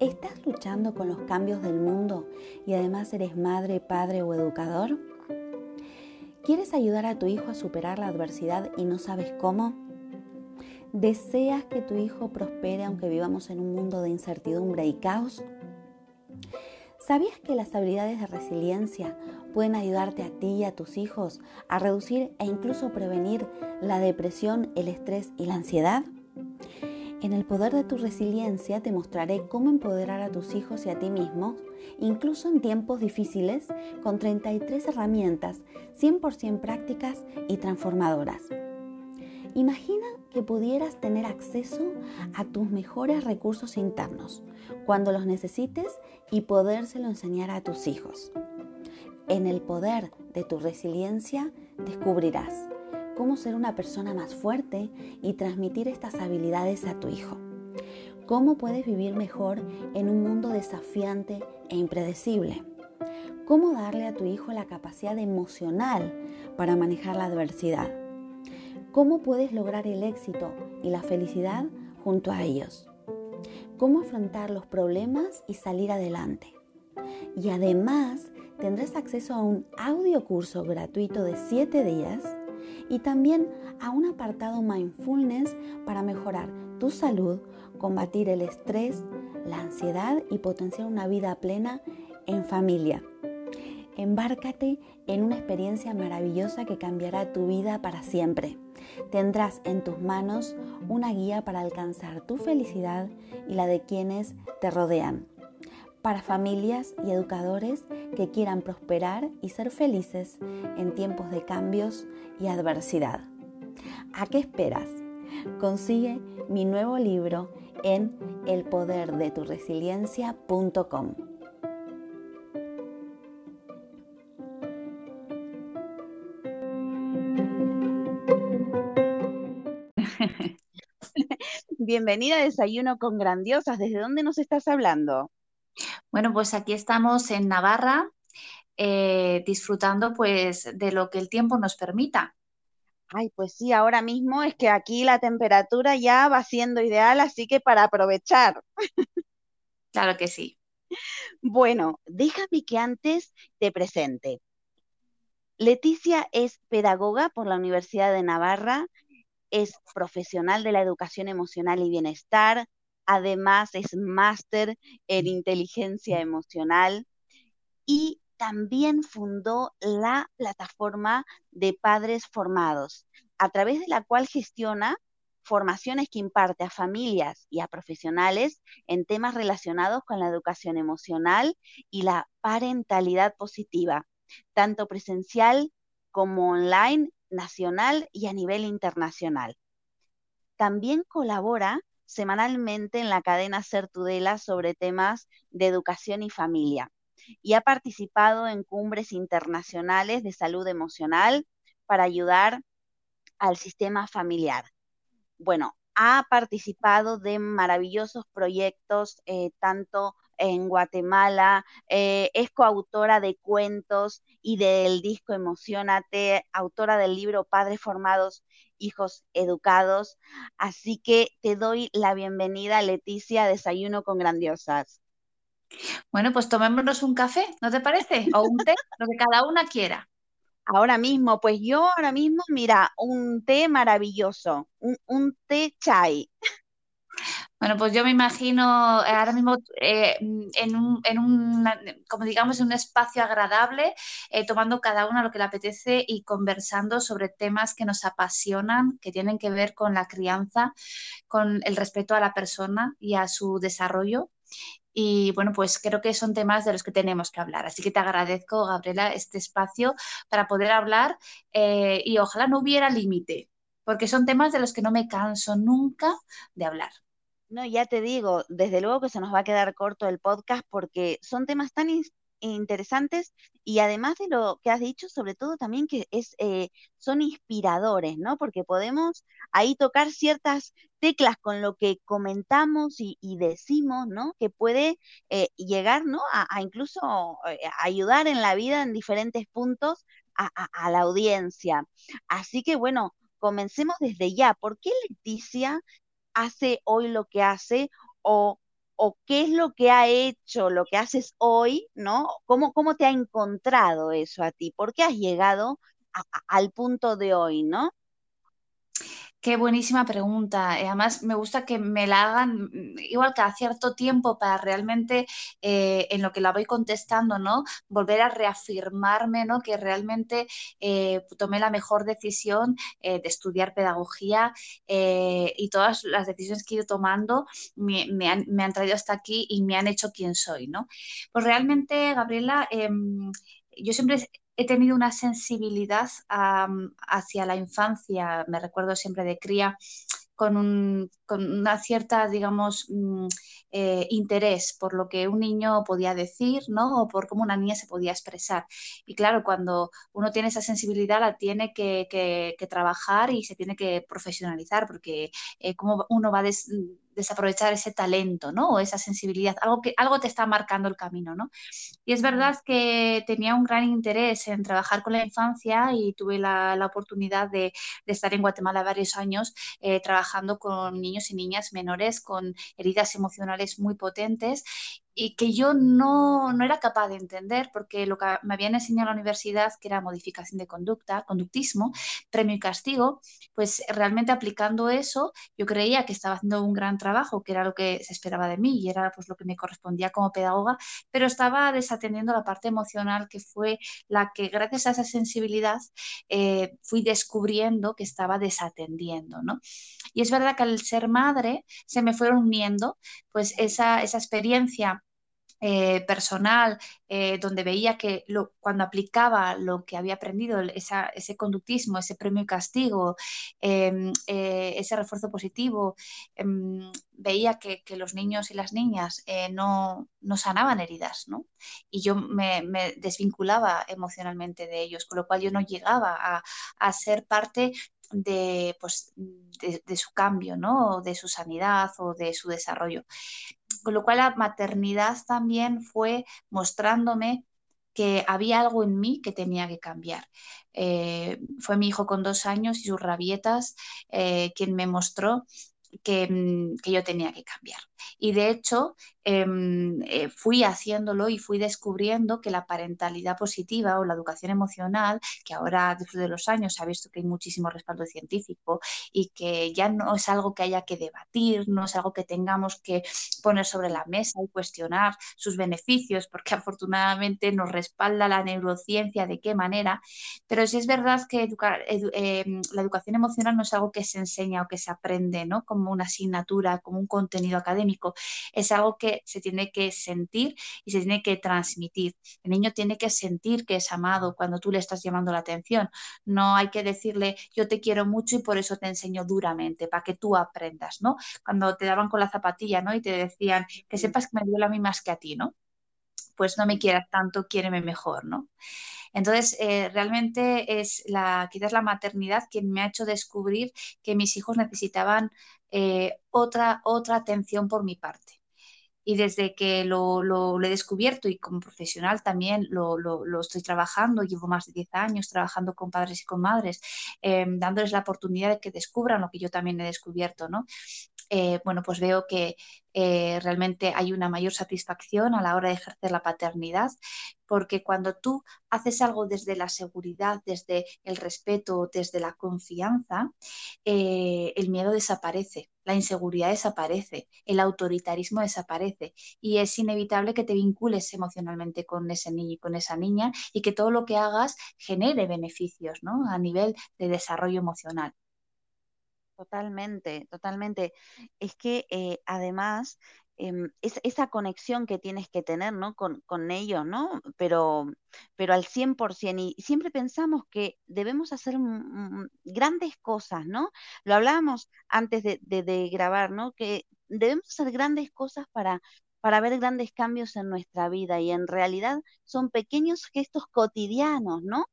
¿Estás luchando con los cambios del mundo y además eres madre, padre o educador? ¿Quieres ayudar a tu hijo a superar la adversidad y no sabes cómo? ¿Deseas que tu hijo prospere aunque vivamos en un mundo de incertidumbre y caos? ¿Sabías que las habilidades de resiliencia pueden ayudarte a ti y a tus hijos a reducir e incluso prevenir la depresión, el estrés y la ansiedad? En el poder de tu resiliencia te mostraré cómo empoderar a tus hijos y a ti mismo, incluso en tiempos difíciles, con 33 herramientas 100% prácticas y transformadoras. Imagina que pudieras tener acceso a tus mejores recursos internos cuando los necesites y podérselo enseñar a tus hijos. En el poder de tu resiliencia descubrirás cómo ser una persona más fuerte y transmitir estas habilidades a tu hijo. Cómo puedes vivir mejor en un mundo desafiante e impredecible. Cómo darle a tu hijo la capacidad emocional para manejar la adversidad. Cómo puedes lograr el éxito y la felicidad junto a ellos. Cómo afrontar los problemas y salir adelante. Y además tendrás acceso a un audio curso gratuito de 7 días y también a un apartado mindfulness para mejorar tu salud, combatir el estrés, la ansiedad y potenciar una vida plena en familia. Embárcate en una experiencia maravillosa que cambiará tu vida para siempre. Tendrás en tus manos una guía para alcanzar tu felicidad y la de quienes te rodean para familias y educadores que quieran prosperar y ser felices en tiempos de cambios y adversidad. ¿A qué esperas? Consigue mi nuevo libro en elpoderdeturesiliencia.com. Bienvenida a Desayuno con Grandiosas. ¿Desde dónde nos estás hablando? Bueno, pues aquí estamos en Navarra, eh, disfrutando pues de lo que el tiempo nos permita. Ay, pues sí, ahora mismo es que aquí la temperatura ya va siendo ideal, así que para aprovechar. Claro que sí. Bueno, déjame que antes te presente. Leticia es pedagoga por la Universidad de Navarra, es profesional de la educación emocional y bienestar, además es máster en inteligencia emocional y también fundó la plataforma de padres formados, a través de la cual gestiona formaciones que imparte a familias y a profesionales en temas relacionados con la educación emocional y la parentalidad positiva. tanto presencial como online, nacional y a nivel internacional. También colabora semanalmente en la cadena Ser Tudela sobre temas de educación y familia y ha participado en cumbres internacionales de salud emocional para ayudar al sistema familiar. Bueno, ha participado de maravillosos proyectos, eh, tanto en Guatemala, eh, es coautora de cuentos y del disco Emocionate, autora del libro Padres Formados, Hijos Educados. Así que te doy la bienvenida, Leticia, a Desayuno con Grandiosas. Bueno, pues tomémonos un café, ¿no te parece? O un té, lo que cada una quiera. Ahora mismo, pues yo ahora mismo, mira, un té maravilloso, un, té chai. Bueno, pues yo me imagino eh, ahora mismo eh, en, un, en un, como digamos, en un espacio agradable, eh, tomando cada una lo que le apetece y conversando sobre temas que nos apasionan, que tienen que ver con la crianza, con el respeto a la persona y a su desarrollo y bueno, pues creo que son temas de los que tenemos que hablar. Así que te agradezco, Gabriela, este espacio para poder hablar y ojalá no hubiera límite, porque son temas de los que no me canso nunca de hablar. No, ya te digo, desde luego que se nos va a quedar corto el podcast porque son temas tan interesantes y además de lo que has dicho, sobre todo también que es, eh, son inspiradores, ¿no? Porque podemos ahí tocar ciertas teclas con lo que comentamos y, decimos, ¿no? Que puede eh, llegar, ¿no? A, incluso eh, ayudar en la vida en diferentes puntos a, a, la audiencia. Así que bueno, comencemos desde ya. ¿Por qué Leticia hace hoy lo que hace o o qué es lo que ha hecho, lo que haces hoy, ¿no? ¿Cómo, cómo te ha encontrado eso a ti? ¿Por qué has llegado al punto de hoy, ¿no? Qué buenísima pregunta. Eh, además, me gusta que me la hagan mm, igual cada cierto tiempo para realmente eh, en lo que la voy contestando, ¿no? Volver a reafirmarme, ¿no? Que realmente eh, tomé la mejor decisión de estudiar pedagogía y todas las decisiones que he ido tomando me, han, me, han, traído hasta aquí y me han hecho quien soy, ¿no? Pues realmente, Gabriela, em, yo siempre he tenido una sensibilidad hacia la infancia, me recuerdo siempre de cría, con, un, una cierta, digamos, mm, eh, interés por lo que un niño podía decir, ¿no? O por cómo una niña se podía expresar. Y claro, cuando uno tiene esa sensibilidad, la tiene que, trabajar y se tiene que profesionalizar, porque eh, cómo uno va a desaprovechar ese talento, ¿no? O esa sensibilidad, algo que algo te está marcando el camino, ¿no? Y es verdad que tenía un gran interés en trabajar con la infancia y tuve la, oportunidad de, estar en Guatemala varios años eh, trabajando con niños y niñas menores con heridas emocionales muy potentes y que yo no, no, era capaz de entender porque lo que me habían enseñado en la universidad, que era modificación de conducta, conductismo, premio y castigo, pues realmente aplicando eso, yo creía que estaba haciendo un gran trabajo, que era lo que se esperaba de mí y era pues lo que me correspondía como pedagoga, pero estaba desatendiendo la parte emocional que fue la que gracias a esa sensibilidad eh, fui descubriendo que estaba desatendiendo, ¿no? Y es verdad que al ser madre se me fueron uniendo pues esa, esa experiencia eh, personal, eh, donde veía que lo, cuando aplicaba lo que había aprendido, ese conductismo, ese premio y castigo, em, eh, ese refuerzo positivo, em, veía que, los niños y las niñas no, no, sanaban heridas, ¿no? Y yo me, desvinculaba emocionalmente de ellos, con lo cual yo no llegaba a, a ser parte de, pues, de, de, su cambio, ¿no? de su sanidad o de su desarrollo con lo cual la maternidad también fue mostrándome que había algo en mí que tenía que cambiar. Eh, fue mi hijo con dos años y sus rabietas eh, quien me mostró que, mm, que, yo tenía que cambiar. Y de hecho, eh, fui haciéndolo y fui descubriendo que la parentalidad positiva o la educación emocional, que ahora después de los años se ha visto que hay muchísimo respaldo científico y que ya no es algo que haya que debatir, no es algo que tengamos que poner sobre la mesa y cuestionar sus beneficios, porque afortunadamente nos respalda la neurociencia de qué manera, pero sí es verdad que em, la educación emocional no es algo que se enseña o que se aprende ¿no? como una asignatura, como un contenido académico, es algo que se tiene que sentir y se tiene que transmitir. El niño tiene que sentir que es amado cuando tú le estás llamando la atención. No hay que decirle yo te quiero mucho y por eso te enseño duramente, para que tú aprendas, ¿no? Cuando te daban con la zapatilla, ¿no? Y te decían que sepas que me duele a mí más que a ti, ¿no? Pues no me quieras tanto, quiéreme mejor, ¿no? Entonces, eh, realmente es la, quizás la maternidad quien me ha hecho descubrir que mis hijos necesitaban eh, otra, otra atención por mi parte y desde que lo, lo, he descubierto y como profesional también lo, lo, estoy trabajando, llevo más de 10 años trabajando con padres y con madres, eh, dándoles la oportunidad de que descubran lo que yo también he descubierto, ¿no? Eh, bueno, pues veo que eh, realmente hay una mayor satisfacción a la hora de ejercer la paternidad, porque cuando tú haces algo desde la seguridad, desde el respeto, desde la confianza, eh, el miedo desaparece, la inseguridad desaparece, el autoritarismo desaparece y es inevitable que te vincules emocionalmente con ese niño y con esa niña y que todo lo que hagas genere beneficios ¿no? a nivel de desarrollo emocional. Totalmente, totalmente. Es que eh, además em, es, esa conexión que tienes que tener ¿no? con, con ellos, ¿no? Pero, pero al 100%. Y siempre pensamos que debemos hacer grandes cosas, ¿no? Lo hablábamos antes de, de, grabar, ¿no? Que debemos hacer grandes cosas para, para ver grandes cambios en nuestra vida y en realidad son pequeños gestos cotidianos, ¿no?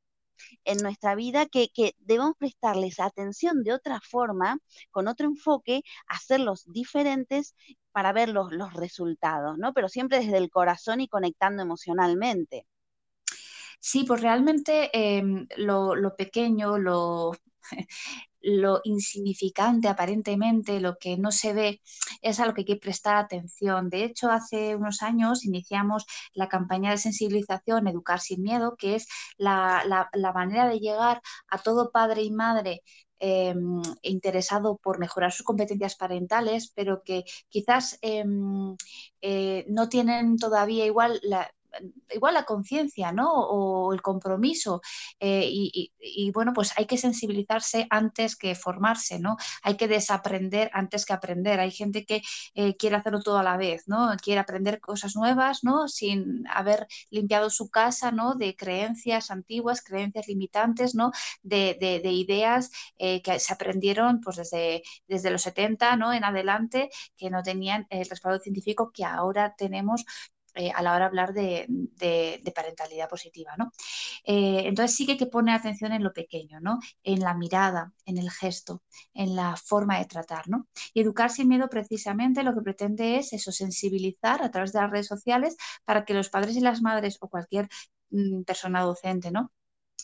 En nuestra vida que, debemos prestarles atención de otra forma, con otro enfoque, hacerlos diferentes para ver los, resultados, ¿no? Pero siempre desde el corazón y conectando emocionalmente. Sí, pues realmente em, lo, lo, pequeño, lo, lo insignificante aparentemente, lo que no se ve, es a lo que hay que prestar atención. De hecho, hace unos años iniciamos la campaña de sensibilización Educar sin Miedo, que es la, manera de llegar a todo padre y madre em, interesado por mejorar sus competencias parentales, pero que quizás em, eh, no tienen todavía igual la, igual la conciencia, ¿no? O el compromiso. Eh, y, bueno, pues hay que sensibilizarse antes que formarse, ¿no? Hay que desaprender antes que aprender. Hay gente que eh, quiere hacerlo todo a la vez, ¿no? Quiere aprender cosas nuevas, ¿no? Sin haber limpiado su casa, ¿no? De creencias antiguas, creencias limitantes, ¿no? De, ideas eh, que se aprendieron pues desde, desde los 70, ¿no? En adelante, que no tenían el respaldo científico que ahora tenemos eh, a la hora de hablar de, parentalidad positiva. ¿no? Eh, entonces sí que hay que poner atención en lo pequeño, ¿no? en la mirada, en el gesto, en la forma de tratar. ¿no? Y educar sin miedo precisamente lo que pretende es eso, sensibilizar a través de las redes sociales para que los padres y las madres o cualquier mm, persona docente, ¿no?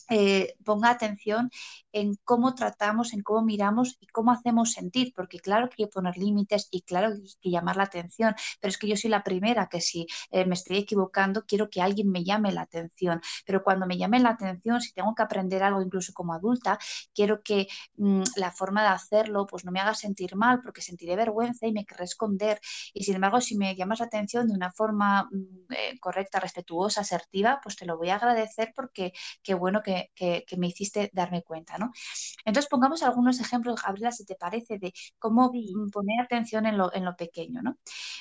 Eh, ponga atención en cómo tratamos, en cómo miramos y cómo hacemos sentir, porque claro que hay que poner límites y claro que hay que llamar la atención, pero es que yo soy la primera que si eh, me estoy equivocando, quiero que alguien me llame la atención, pero cuando me llame la atención, si tengo que aprender algo incluso como adulta, quiero que mm, la forma de hacerlo pues no me haga sentir mal, porque sentiré vergüenza y me querré esconder, y sin embargo, si me llamas la atención de una forma mm, eh, correcta, respetuosa, asertiva, pues te lo voy a agradecer porque qué bueno que que, me hiciste darme cuenta, ¿no? Entonces pongamos algunos ejemplos, Gabriela, si te parece, de cómo poner atención en lo, en lo pequeño, ¿no?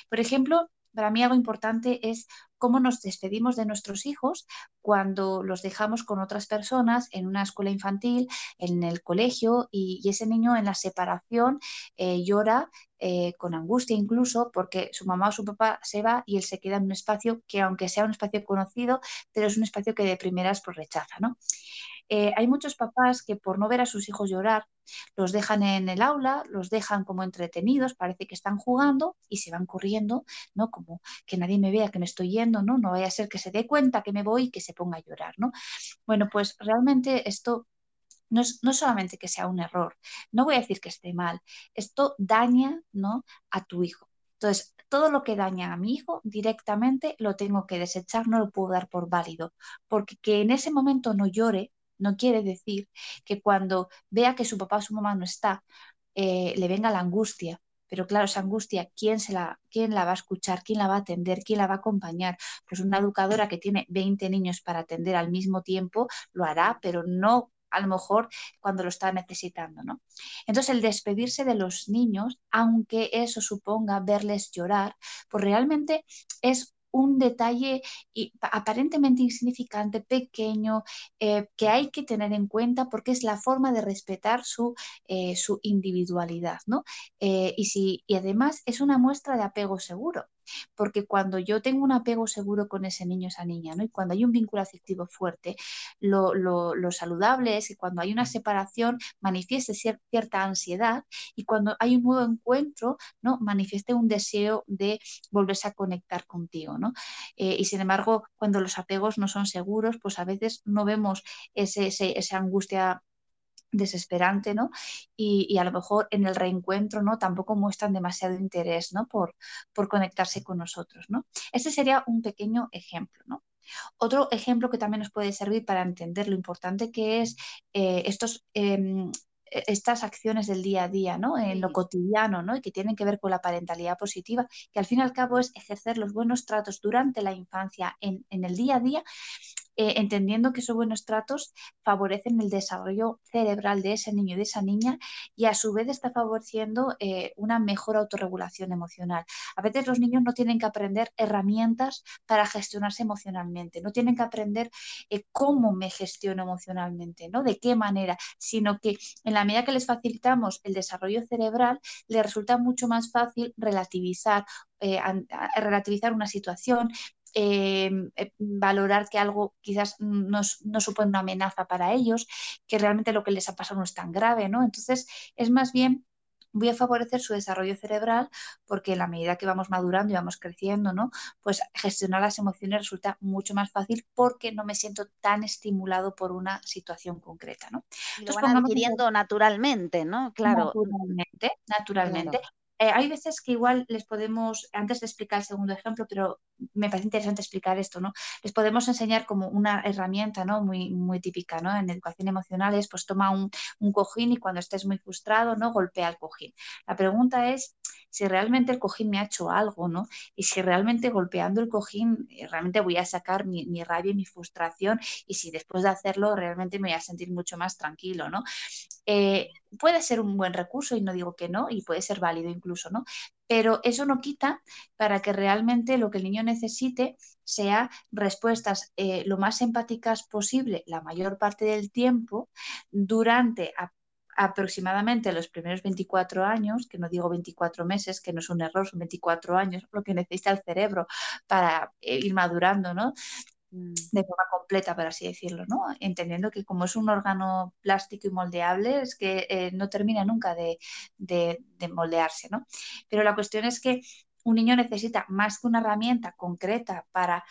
Por ejemplo, para mí algo importante es cómo nos despedimos de nuestros hijos cuando los dejamos con otras personas en una escuela infantil, en el colegio, y, ese niño en la separación eh, llora eh, con angustia incluso porque su mamá o su papá se va y él se queda en un espacio que aunque sea un espacio conocido, pero es un espacio que de primeras pues rechaza, ¿no? Eh, hay muchos papás que por no ver a sus hijos llorar, los dejan en el aula, los dejan como entretenidos, parece que están jugando y se van corriendo, ¿no? Como que nadie me vea que me estoy yendo, ¿no? No vaya a ser que se dé cuenta que me voy y que se ponga a llorar, ¿no? Bueno, pues realmente esto no es no solamente que sea un error, no voy a decir que esté mal, esto daña, ¿no? A tu hijo. Entonces, todo lo que daña a mi hijo directamente lo tengo que desechar, no lo puedo dar por válido, porque que en ese momento no llore no quiere decir que cuando vea que su papá o su mamá no está, eh, le venga la angustia. Pero claro, esa angustia, ¿quién, se la, ¿quién la va a escuchar? ¿Quién la va a atender? ¿Quién la va a acompañar? Pues una educadora que tiene 20 niños para atender al mismo tiempo lo hará, pero no a lo mejor cuando lo está necesitando, ¿no? Entonces, el despedirse de los niños, aunque eso suponga verles llorar, pues realmente es un detalle aparentemente insignificante, pequeño, eh, que hay que tener en cuenta porque es la forma de respetar su, eh, su individualidad, ¿no? Eh, y, y además es una muestra de apego seguro porque cuando yo tengo un apego seguro con ese niño, esa niña, ¿no? Y cuando hay un vínculo afectivo fuerte, lo, saludable es que cuando hay una separación manifieste cierta ansiedad y cuando hay un nuevo encuentro, ¿no? Manifieste un deseo de volverse a conectar contigo, ¿no? Eh, y sin embargo, cuando los apegos no son seguros, pues a veces no vemos ese, esa angustia desesperante, ¿no? Y, a lo mejor en el reencuentro, ¿no? Tampoco muestran demasiado interés, ¿no? Por, por conectarse con nosotros, ¿no? Este sería un pequeño ejemplo, ¿no? Otro ejemplo que también nos puede servir para entender lo importante que es eh, estos em, e, estas acciones del día a día, ¿no? En lo cotidiano, ¿no? Y que tienen que ver con la parentalidad positiva, que al fin y al cabo es ejercer los buenos tratos durante la infancia en, en el día a día eh, entendiendo que esos buenos tratos favorecen el desarrollo cerebral de ese niño y de esa niña y a su vez está favoreciendo eh, una mejor autorregulación emocional. A veces los niños no tienen que aprender herramientas para gestionarse emocionalmente, no tienen que aprender eh, cómo me gestiono emocionalmente, ¿no? De qué manera, sino que en la medida que les facilitamos el desarrollo cerebral, les resulta mucho más fácil relativizar relativizar una situación, eh, valorar que algo quizás no, no, supone una amenaza para ellos, que realmente lo que les ha pasado no es tan grave, ¿no? Entonces, es más bien voy a favorecer su desarrollo cerebral porque en la medida que vamos madurando y vamos creciendo, ¿no? Pues gestionar las emociones resulta mucho más fácil porque no me siento tan estimulado por una situación concreta, ¿no? Y lo van adquiriendo naturalmente, ¿no? Claro. Naturalmente, naturalmente. Eh, hay veces que igual les podemos, antes de explicar el segundo ejemplo, pero me parece interesante explicar esto, ¿no? Les podemos enseñar como una herramienta, ¿no? Muy, muy típica, ¿no? En educación emocional es, pues toma un, un cojín y cuando estés muy frustrado, ¿no? Golpea el cojín. La pregunta es si realmente el cojín me ha hecho algo, ¿no? Y si realmente golpeando el cojín eh, realmente voy a sacar mi, mi rabia y mi frustración y si después de hacerlo realmente me voy a sentir mucho más tranquilo, ¿no? Eh, puede ser un buen recurso y no digo que no, y puede ser válido incluso, ¿no? Pero eso no quita para que realmente lo que el niño necesite sea respuestas eh, lo más empáticas posible la mayor parte del tiempo durante aproximadamente los primeros 24 años, que no digo 24 meses, que no es un error, son 24 años, lo que necesita el cerebro para eh, ir madurando, ¿no? De forma completa, por así decirlo, ¿no? Entendiendo que como es un órgano plástico y moldeable, es que eh, no termina nunca de, de, moldearse, ¿no? Pero la cuestión es que un niño necesita más que una herramienta concreta para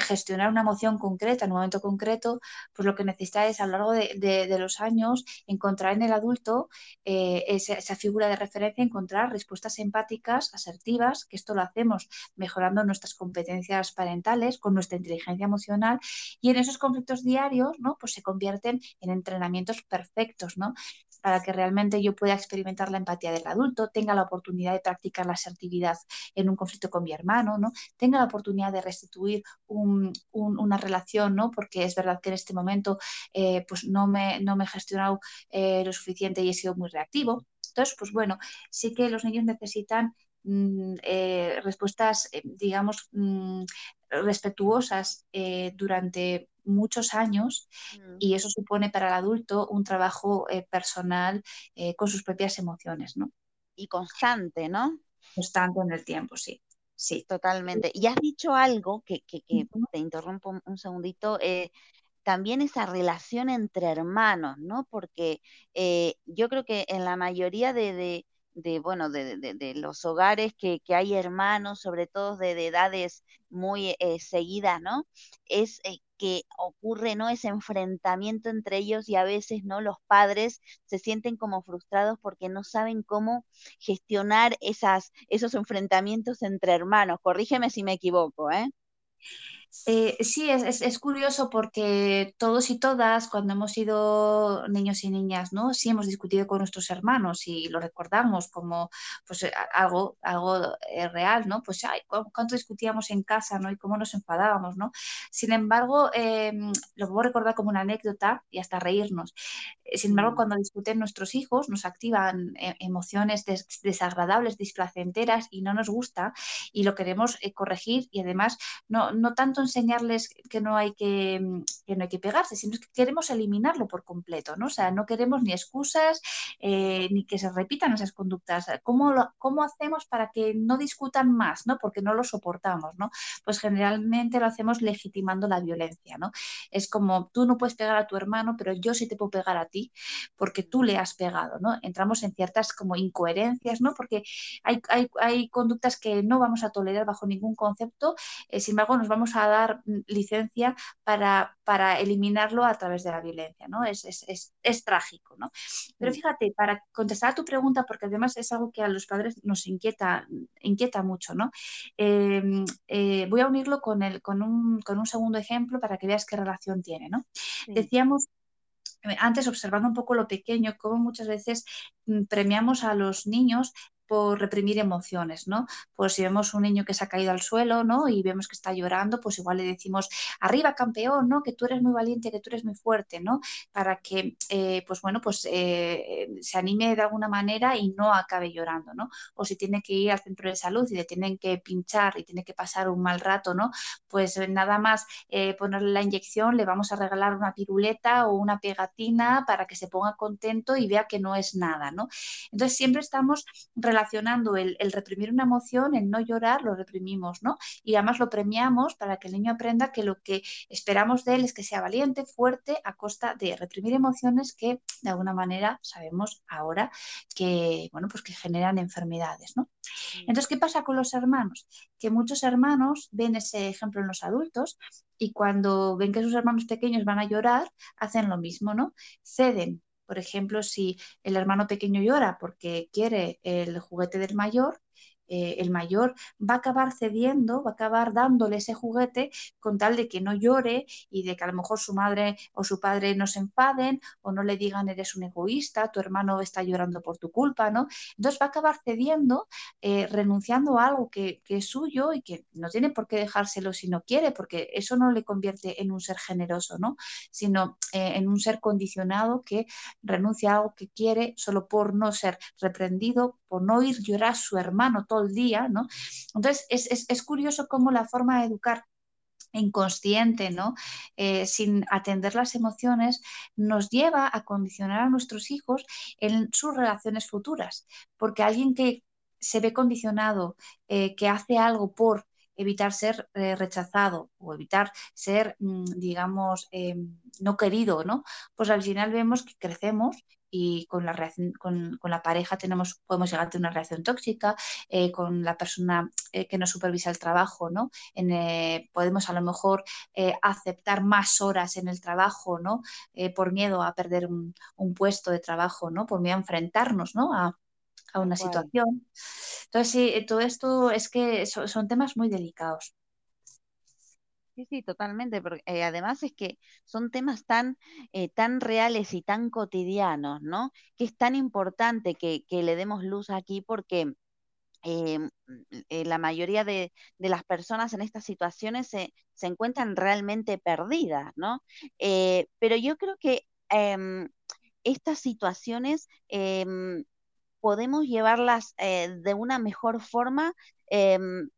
gestionar una emoción concreta en un momento concreto, pues lo que necesita es a lo largo de, los años encontrar en el adulto eh, esa, figura de referencia, encontrar respuestas empáticas, asertivas, que esto lo hacemos mejorando nuestras competencias parentales, con nuestra inteligencia emocional, y en esos conflictos diarios, ¿no? Pues se convierten en entrenamientos perfectos, ¿no? Para que realmente yo pueda experimentar la empatía del adulto, tenga la oportunidad de practicar la asertividad en un conflicto con mi hermano, ¿no? tenga la oportunidad de restituir una relación, ¿no? porque es verdad que en este momento eh, pues no, me, no me he gestionado eh, lo suficiente y he sido muy reactivo. Entonces, pues bueno, sí que los niños necesitan mm, eh, respuestas, digamos, mm, respetuosas durante muchos años mm. y eso supone para el adulto un trabajo eh, personal eh, con sus propias emociones, ¿no? Y constante, ¿no? Constante en el tiempo, sí. Sí. Totalmente. Y has dicho algo que, que, te interrumpo un, segundito. Eh, también esa relación entre hermanos, ¿no? Porque yo creo que en la mayoría de, de, bueno, de, de, los hogares que, que, hay hermanos, sobre todo de, edades muy seguidas, ¿no? Es que ocurre, ¿no? Ese enfrentamiento entre ellos y a veces, ¿no? Los padres se sienten como frustrados porque no saben cómo gestionar esas, esos enfrentamientos entre hermanos. Corrígeme si me equivoco, ¿eh? Eh, sí, es, curioso porque todos y todas, cuando hemos sido niños y niñas, ¿no? Sí hemos discutido con nuestros hermanos y lo recordamos como pues, eh, algo, algo eh, real, ¿no? Pues, ay, ¿cuánto discutíamos en casa, ¿no? Y cómo nos enfadábamos, ¿no? Sin embargo, em, lo puedo recordar como una anécdota y hasta reírnos. Sin embargo, mm. cuando discuten nuestros hijos, nos activan emociones desagradables, displacenteras y no nos gusta y lo queremos corregir y además no, no tanto enseñarles que no hay que, que, no hay que pegarse, sino que queremos eliminarlo por completo, ¿no? O sea, no queremos ni excusas eh, ni que se repitan esas conductas. ¿Cómo, ¿Cómo hacemos para que no discutan más, ¿no? Porque no lo soportamos, ¿no? Pues generalmente lo hacemos legitimando la violencia, ¿no? Es como tú no puedes pegar a tu hermano, pero yo sí te puedo pegar a ti porque tú le has pegado, ¿no? Entramos en ciertas como incoherencias, ¿no? Porque hay, hay, hay conductas que no vamos a tolerar bajo ningún concepto, eh, sin embargo nos vamos a dar licencia para, para eliminarlo a través de la violencia, ¿no? Es, es, es, trágico, ¿no? Pero mm. fíjate, para contestar a tu pregunta, porque además es algo que a los padres nos inquieta, inquieta mucho, ¿no? Em, eh, voy a unirlo con, el, con, un, con un segundo ejemplo para que veas qué relación tiene, ¿no? Decíamos eh, antes observando un poco lo pequeño, cómo muchas veces mm, premiamos a los niños por reprimir emociones, ¿no? Pues si vemos un niño que se ha caído al suelo, ¿no? Y vemos que está llorando, pues igual le decimos, arriba campeón, ¿no? Que tú eres muy valiente, que tú eres muy fuerte, ¿no? Para que, eh, pues bueno, pues eh, se anime de alguna manera y no acabe llorando, ¿no? O si tiene que ir al centro de salud y le tienen que pinchar y tiene que pasar un mal rato, ¿no? Pues nada más eh, ponerle la inyección, le vamos a regalar una piruleta o una pegatina para que se ponga contento y vea que no es nada, ¿no? Entonces siempre estamos relacionados relacionando el, reprimir una emoción, el no llorar, lo reprimimos, ¿no? Y además lo premiamos para que el niño aprenda que lo que esperamos de él es que sea valiente, fuerte, a costa de reprimir emociones que de alguna manera sabemos ahora que, bueno, pues que generan enfermedades, ¿no? Entonces, ¿qué pasa con los hermanos? Que muchos hermanos ven ese ejemplo en los adultos y cuando ven que sus hermanos pequeños van a llorar, hacen lo mismo, ¿no? Ceden por ejemplo, si el hermano pequeño llora porque quiere el juguete del mayor, eh, el mayor va a acabar cediendo, va a acabar dándole ese juguete con tal de que no llore y de que a lo mejor su madre o su padre no se enfaden o no le digan eres un egoísta, tu hermano está llorando por tu culpa, ¿no? Entonces va a acabar cediendo, eh, renunciando a algo que, es suyo y que no tiene por qué dejárselo si no quiere, porque eso no le convierte en un ser generoso, ¿no? Sino eh, en un ser condicionado que renuncia a algo que quiere solo por no ser reprendido, por no ir llorar a su hermano todo el día, ¿no? Entonces, es, curioso cómo la forma de educar inconsciente, ¿no? Eh, sin atender las emociones, nos lleva a condicionar a nuestros hijos en sus relaciones futuras. Porque alguien que se ve condicionado, eh, que hace algo por evitar ser eh, rechazado o evitar ser, mm, digamos, no querido, ¿no? Pues al final vemos que crecemos y con la, con, la pareja tenemos, podemos llegar a tener una reacción tóxica, eh, con la persona eh, que nos supervisa el trabajo, ¿no? Eh, podemos a lo mejor aceptar más horas en el trabajo, ¿no? por miedo a perder un, puesto de trabajo, ¿no? Por miedo a enfrentarnos, ¿no? A, una situación. Entonces, sí, todo esto es que son temas muy delicados. Sí, sí, totalmente, porque eh, además es que son temas tan, eh, tan reales y tan cotidianos, ¿no? Que es tan importante que, le demos luz aquí porque eh, mm, la mayoría de, las personas en estas situaciones se, encuentran realmente perdidas, ¿no? pero yo creo que em, estas situaciones em, podemos llevarlas de una mejor forma em,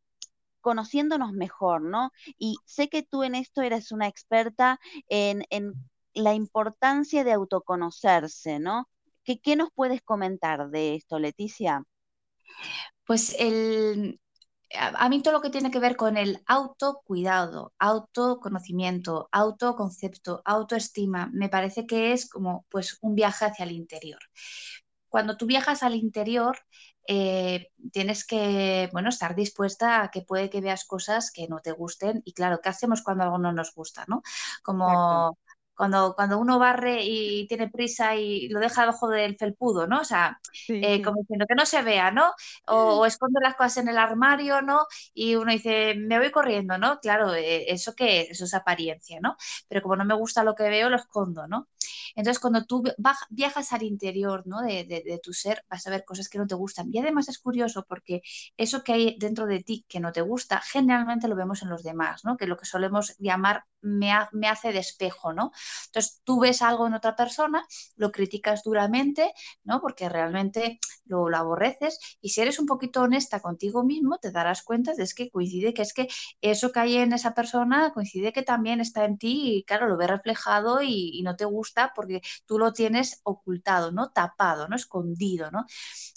conociéndonos mejor, ¿no? Y sé que tú en esto eres una experta en, la importancia de autoconocerse, ¿no? ¿Qué, ¿Qué, nos puedes comentar de esto, Leticia? Pues el, a mí todo lo que tiene que ver con el autocuidado, autoconocimiento, autoconcepto, autoestima, me parece que es como pues un viaje hacia el interior. Cuando tú viajas al interior, eh, tienes que, bueno, estar dispuesta a que puede que veas cosas que no te gusten y claro, ¿qué hacemos cuando algo no nos gusta, no? Como cuando, cuando uno barre y tiene prisa y lo deja debajo del felpudo, ¿no? O sea, eh, como diciendo que no se vea, ¿no? O, esconde las cosas en el armario, ¿no? Y uno dice, me voy corriendo, ¿no? Claro, eh, eso que eso es apariencia, ¿no? Pero como no me gusta lo que veo, lo escondo, ¿no? Entonces, cuando tú viajas al interior, ¿no? De, tu ser, vas a ver cosas que no te gustan. Y además es curioso porque eso que hay dentro de ti que no te gusta, generalmente lo vemos en los demás, ¿no? Que lo que solemos llamar me, me hace de espejo, ¿no? Entonces tú ves algo en otra persona, lo criticas duramente, ¿no? Porque realmente lo, lo aborreces y si eres un poquito honesta contigo mismo, te darás cuenta de que coincide que es que eso que hay en esa persona coincide que también está en ti y claro, lo ves reflejado y, no te gusta porque tú lo tienes ocultado, ¿no? Tapado, ¿no? Escondido, ¿no?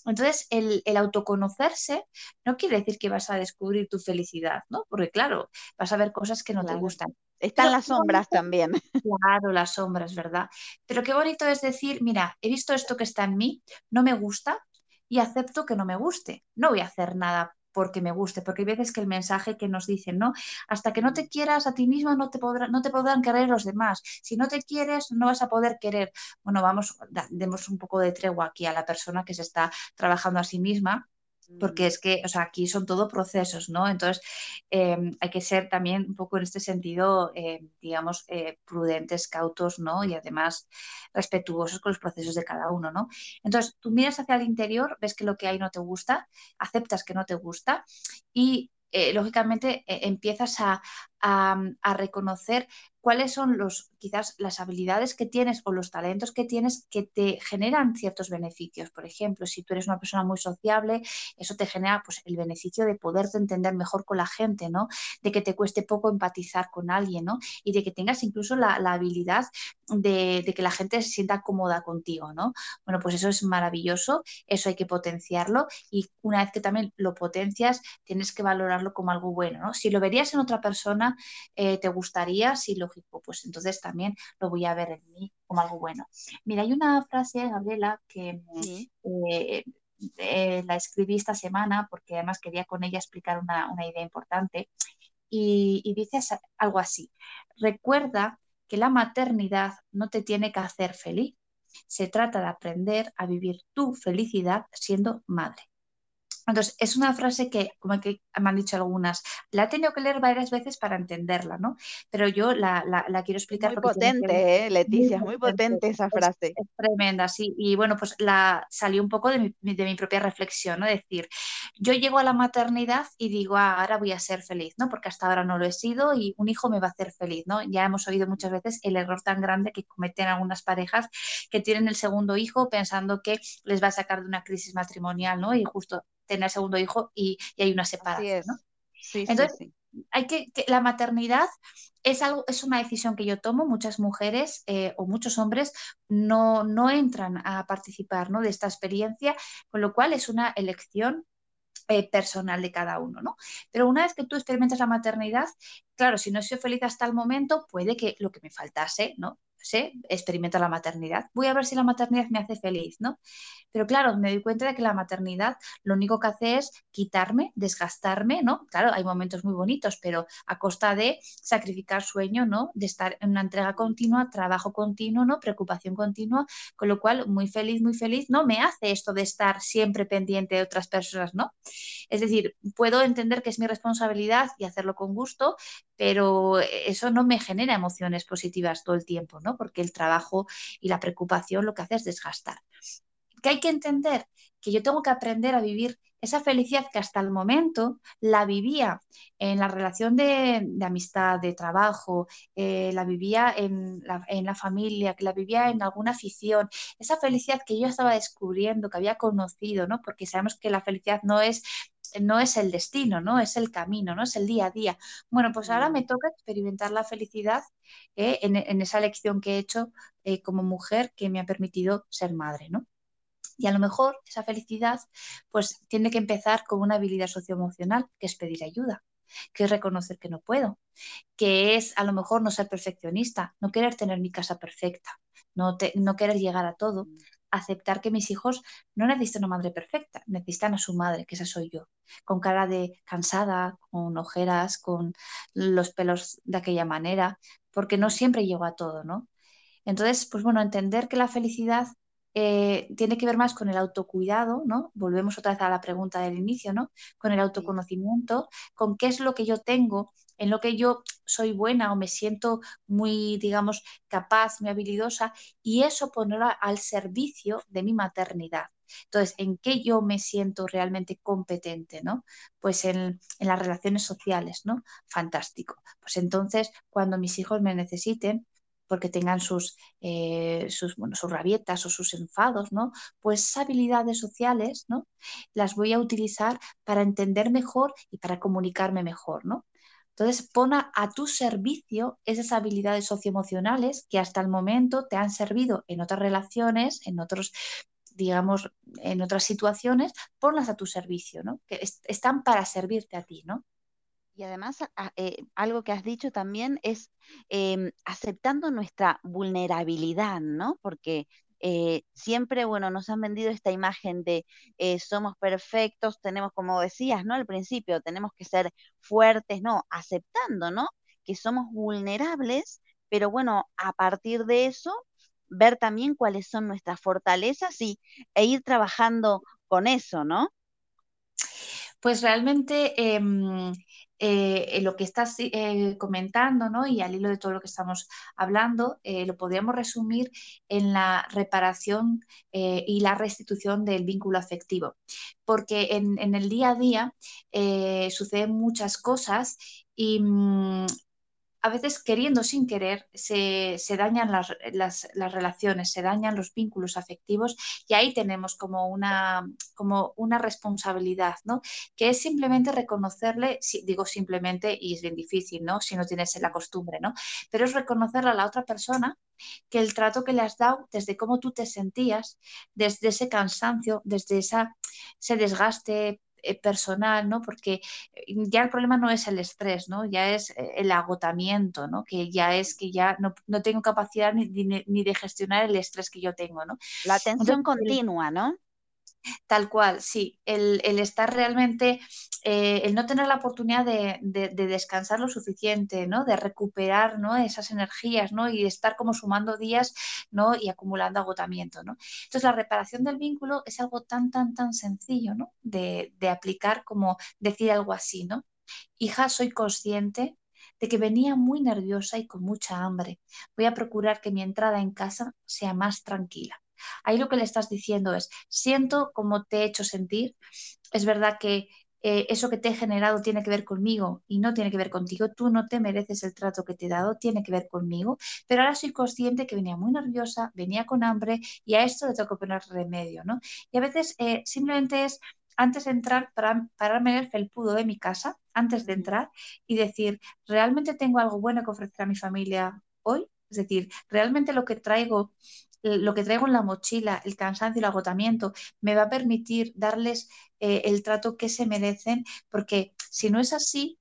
Entonces, el, el autoconocerse no quiere decir que vas a descubrir tu felicidad, ¿no? Porque claro, vas a ver cosas que no te gustan. Están las sombras también. Claro, las sombras, ¿verdad? Pero qué bonito es decir, mira, he visto esto que está en mí, no me gusta y acepto que no me guste. No voy a hacer nada porque me guste, porque hay veces que el mensaje que nos dicen, ¿no? Hasta que no te quieras a ti misma, no te, podrá, no te podrán querer los demás. Si no te quieres, no vas a poder querer. Bueno, vamos, demos un poco de tregua aquí a la persona que se está trabajando a sí misma porque mm. es que, o sea, aquí son todo procesos, ¿no? Entonces, em, hay que ser también un poco en este sentido, em, digamos, eh, prudentes, cautos, ¿no? Y además respetuosos con los procesos de cada uno, ¿no? Entonces, tú miras hacia el interior, ves que lo que hay no te gusta, aceptas que no te gusta y, eh, lógicamente, e, empiezas a, a reconocer cuáles son los, quizás las habilidades que tienes o los talentos que tienes que te generan ciertos beneficios. Por ejemplo, si tú eres una persona muy sociable, eso te genera pues, el beneficio de poderte entender mejor con la gente, ¿no? De que te cueste poco empatizar con alguien, ¿no? Y de que tengas incluso la, habilidad de, que la gente se sienta cómoda contigo, ¿no? Bueno, pues eso es maravilloso, eso hay que potenciarlo y una vez que también lo potencias, tienes que valorarlo como algo bueno, ¿no? Si lo verías en otra persona, eh, te gustaría, si lo pues entonces también lo voy a ver en mí como algo bueno. Mira, hay una frase, Gabriela, que eh, eh, la escribí esta semana porque además quería con ella explicar una, idea importante y, y dice algo así, recuerda que la maternidad no te tiene que hacer feliz, se trata de aprender a vivir tu felicidad siendo madre. Entonces, es una frase que, como que me han dicho algunas, la he tenido que leer varias veces para entenderla, ¿no? Pero yo la, quiero explicar. Muy potente, ¿eh, Leticia, muy, potente, esa frase. Es, tremenda, sí. Y bueno, pues la salió un poco de mi, de mi, propia reflexión, ¿no? Es decir, yo llego a la maternidad y digo, ah, ahora voy a ser feliz, ¿no? Porque hasta ahora no lo he sido y un hijo me va a hacer feliz, ¿no? Ya hemos oído muchas veces el error tan grande que cometen algunas parejas que tienen el segundo hijo pensando que les va a sacar de una crisis matrimonial, ¿no? Y justo tener segundo hijo y, hay una separación. ¿no? Entonces, hay que, la maternidad es algo, es una decisión que yo tomo. Muchas mujeres eh, o muchos hombres no, no entran a participar ¿no? de esta experiencia, con lo cual es una elección eh, personal de cada uno, ¿no? Pero una vez que tú experimentas la maternidad, claro, si no he sido feliz hasta el momento, puede que lo que me faltase, ¿no? Sé, experimento la maternidad. Voy a ver si la maternidad me hace feliz, ¿no? Pero claro, me doy cuenta de que la maternidad lo único que hace es quitarme, desgastarme, ¿no? Claro, hay momentos muy bonitos, pero a costa de sacrificar sueño, ¿no? De estar en una entrega continua, trabajo continuo, ¿no? Preocupación continua, con lo cual muy feliz, muy feliz, no me hace esto de estar siempre pendiente de otras personas, ¿no? Es decir, puedo entender que es mi responsabilidad y hacerlo con gusto, pero eso no me genera emociones positivas todo el tiempo, ¿no? Porque el trabajo y la preocupación lo que hace es desgastar. ¿Qué hay que entender? Que yo tengo que aprender a vivir esa felicidad que hasta el momento la vivía en la relación de, amistad, de trabajo, eh, la vivía en la, familia, que la vivía en alguna afición, esa felicidad que yo estaba descubriendo, que había conocido, ¿no? Porque sabemos que la felicidad no es no es el destino, ¿no? Es el camino, ¿no? Es el día a día. Bueno, pues ahora me toca experimentar la felicidad eh, en, esa elección que he hecho eh, como mujer que me ha permitido ser madre, ¿no? Y a lo mejor esa felicidad pues tiene que empezar con una habilidad socioemocional, que es pedir ayuda, que es reconocer que no puedo, que es a lo mejor no ser perfeccionista, no querer tener mi casa perfecta, no, no querer llegar a todo, aceptar que mis hijos no necesitan una madre perfecta, necesitan a su madre, que esa soy yo, con cara de cansada, con ojeras, con los pelos de aquella manera, porque no siempre llego a todo, ¿no? Entonces, pues bueno, entender que la felicidad eh, tiene que ver más con el autocuidado, ¿no? Volvemos otra vez a la pregunta del inicio, ¿no? Con el autoconocimiento, con qué es lo que yo tengo, en lo que yo soy buena o me siento muy, digamos, capaz, muy habilidosa, y eso ponerlo al servicio de mi maternidad. Entonces, ¿en qué yo me siento realmente competente? ¿no? Pues en, en, las relaciones sociales, ¿no? Fantástico. Pues entonces, cuando mis hijos me necesiten, porque tengan sus, eh, sus, bueno, sus rabietas o sus enfados, ¿no? Pues habilidades sociales, ¿no? Las voy a utilizar para entender mejor y para comunicarme mejor, ¿no? Entonces, pon a, tu servicio esas habilidades socioemocionales que hasta el momento te han servido en otras relaciones, en otros, digamos, en otras situaciones, ponlas a tu servicio, ¿no? Que est están para servirte a ti, ¿no? Y además, eh, algo que has dicho también es eh, aceptando nuestra vulnerabilidad, ¿no? Porque eh, siempre, bueno, nos han vendido esta imagen de eh, somos perfectos, tenemos, como decías, ¿no? Al principio, tenemos que ser fuertes, ¿no? Aceptando, ¿no? Que somos vulnerables, pero bueno, a partir de eso, ver también cuáles son nuestras fortalezas y, e ir trabajando con eso, ¿no? Pues realmente em, eh, lo que estás eh, comentando, ¿no? Y al hilo de todo lo que estamos hablando, eh, lo podríamos resumir en la reparación y la restitución del vínculo afectivo. Porque en, el día a día suceden muchas cosas y mmm, a veces queriendo sin querer se, se dañan las, las, las, relaciones, se dañan los vínculos afectivos y ahí tenemos como una, como una responsabilidad, ¿no? Que es simplemente reconocerle, digo simplemente y es bien difícil, ¿no? Si no tienes la costumbre, ¿no? Pero es reconocerle a la otra persona que el trato que le has dado, desde cómo tú te sentías, desde ese cansancio, desde esa, ese desgaste eh, personal, ¿no? Porque eh, ya el problema no es el estrés, ¿no? Ya es eh, el agotamiento, ¿no? Que ya es que ya no, no tengo capacidad ni, ni, ni, de gestionar el estrés que yo tengo, ¿no? La tensión Entonces, continua, ¿no? Tal cual, sí. El, el estar realmente, eh, el no tener la oportunidad de, de, de, descansar lo suficiente, ¿no? De recuperar ¿no? esas energías, ¿no? Y estar como sumando días, ¿no? Y acumulando agotamiento, ¿no? Entonces, la reparación del vínculo es algo tan, tan, tan sencillo, ¿no? De, de aplicar como decir algo así, ¿no? Hija, soy consciente de que venía muy nerviosa y con mucha hambre. Voy a procurar que mi entrada en casa sea más tranquila. Ahí lo que le estás diciendo es, siento como te he hecho sentir, es verdad que eh, eso que te he generado tiene que ver conmigo y no tiene que ver contigo, tú no te mereces el trato que te he dado, tiene que ver conmigo, pero ahora soy consciente que venía muy nerviosa, venía con hambre y a esto le tengo que poner remedio, ¿no? Y a veces eh, simplemente es antes de entrar, para, pararme en el felpudo de mi casa, antes de entrar y decir, ¿realmente tengo algo bueno que ofrecer a mi familia hoy? Es decir, ¿realmente lo que traigo lo que traigo en la mochila, el cansancio, el agotamiento, me va a permitir darles eh, el trato que se merecen, porque si no es así,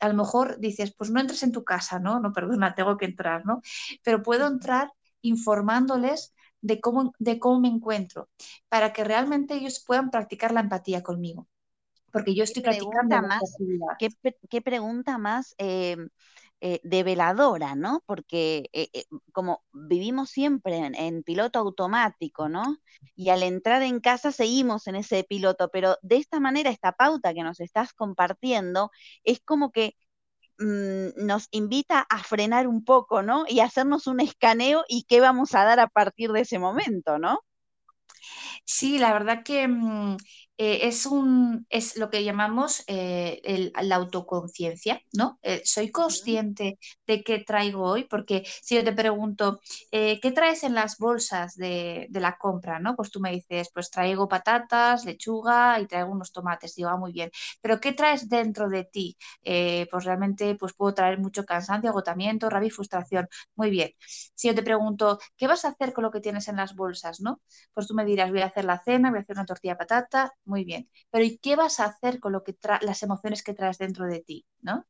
a lo mejor dices, pues no entres en tu casa, ¿no? No, perdona, tengo que entrar, ¿no? Pero puedo entrar informándoles de cómo, de cómo me encuentro, para que realmente ellos puedan practicar la empatía conmigo. Porque yo estoy practicando más, ¿qué, ¿qué, pregunta más eh, eh, develadora, ¿no? Porque eh, eh, como vivimos siempre en, piloto automático, ¿no? Y al entrar en casa seguimos en ese piloto, pero de esta manera, esta pauta que nos estás compartiendo es como que mmm, nos invita a frenar un poco, ¿no? Y hacernos un escaneo y qué vamos a dar a partir de ese momento, ¿no? Sí, la verdad que mmm, eh, es, un, es lo que llamamos eh, el, la autoconciencia, ¿no? Eh, soy consciente de qué traigo hoy, porque si yo te pregunto, ¿qué traes en las bolsas de, de, la compra, ¿no? Pues tú me dices, pues traigo patatas, lechuga y traigo unos tomates, digo, ah, muy bien, pero ¿qué traes dentro de ti? Pues realmente pues puedo traer mucho cansancio, agotamiento, rabia y frustración, muy bien. Si yo te pregunto, ¿qué vas a hacer con lo que tienes en las bolsas, ¿no? Pues tú me dirás, voy a hacer la cena, voy a hacer una tortilla de patata, muy bien. Pero ¿y qué vas a hacer con lo que las emociones que traes dentro de ti? ¿no?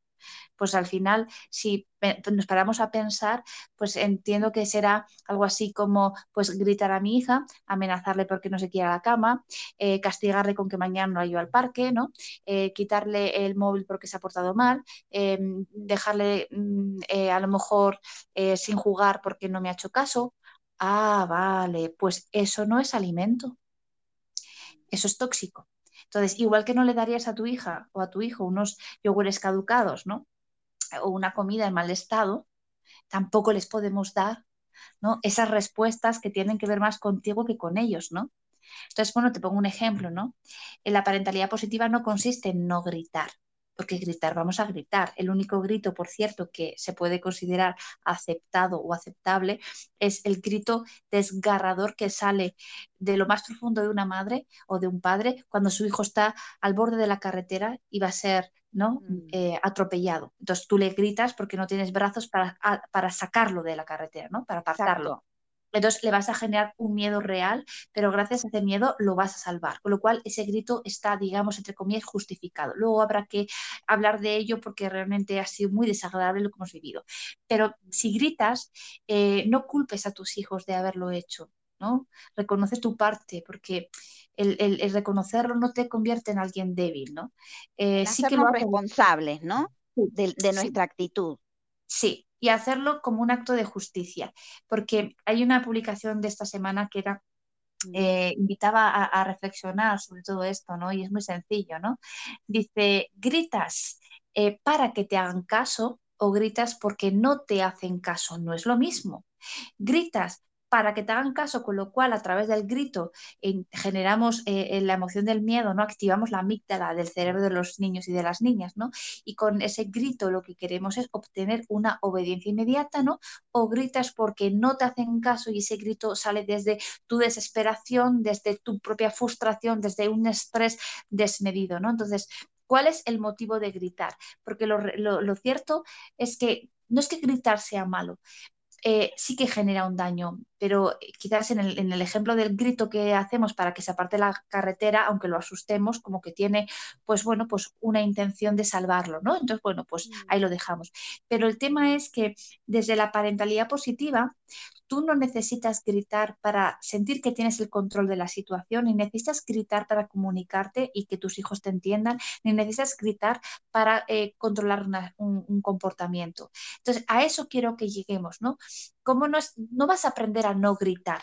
Pues al final, si nos paramos a pensar, pues entiendo que será algo así como pues gritar a mi hija, amenazarle porque no se quiere la cama, eh, castigarle con que mañana no llevo al parque, ¿no? Eh, quitarle el móvil porque se ha portado mal, eh, dejarle mm, eh, a lo mejor sin jugar porque no me ha hecho caso, Ah, vale, pues eso no es alimento. Eso es tóxico. Entonces, igual que no le darías a tu hija o a tu hijo unos yogures caducados, ¿no? O una comida en mal estado, tampoco les podemos dar, ¿no? Esas respuestas que tienen que ver más contigo que con ellos, ¿no? Entonces, bueno, te pongo un ejemplo, ¿no? La parentalidad positiva no consiste en no gritar, porque gritar vamos a gritar. El único grito, por cierto, que se puede considerar aceptado o aceptable es el grito desgarrador que sale de lo más profundo de una madre o de un padre cuando su hijo está al borde de la carretera y va a ser ¿no? Mm. Eh, atropellado. Entonces tú le gritas porque no tienes brazos para, para sacarlo de la carretera, ¿no? para apartarlo. Entonces le vas a generar un miedo real, pero gracias a ese miedo lo vas a salvar. Con lo cual ese grito está, digamos, entre comillas, justificado. Luego habrá que hablar de ello porque realmente ha sido muy desagradable lo que hemos vivido. Pero si gritas, eh, no culpes a tus hijos de haberlo hecho. ¿no? Reconoce tu parte, porque el, reconocerlo no te convierte en alguien débil, ¿no? Eh, sí que lo responsables, ¿no? De, nuestra actitud. Sí, y hacerlo como un acto de justicia, porque hay una publicación de esta semana que era eh, invitaba a, reflexionar sobre todo esto, ¿no? Y es muy sencillo, ¿no? Dice, gritas eh, para que te hagan caso o gritas porque no te hacen caso, no es lo mismo. Gritas para que te hagan caso, con lo cual a través del grito generamos eh, la emoción del miedo, ¿no? Activamos la amígdala del cerebro de los niños y de las niñas, ¿no? Y con ese grito lo que queremos es obtener una obediencia inmediata, ¿no? O gritas porque no te hacen caso y ese grito sale desde tu desesperación, desde tu propia frustración, desde un estrés desmedido, ¿no? Entonces, ¿cuál es el motivo de gritar? Porque lo, lo cierto es que no es que gritar sea malo, eh, sí que genera un daño, pero eh, quizás en el, en el, ejemplo del grito que hacemos para que se aparte la carretera, aunque lo asustemos, como que tiene, pues bueno, pues una intención de salvarlo, ¿no? Entonces, bueno, pues mm. ahí lo dejamos. Pero el tema es que desde la parentalidad positiva, tú no necesitas gritar para sentir que tienes el control de la situación, ni necesitas gritar para comunicarte y que tus hijos te entiendan, ni necesitas gritar para eh, controlar un, comportamiento. Entonces, a eso quiero que lleguemos, ¿no? ¿Cómo no, no vas a aprender a no gritar?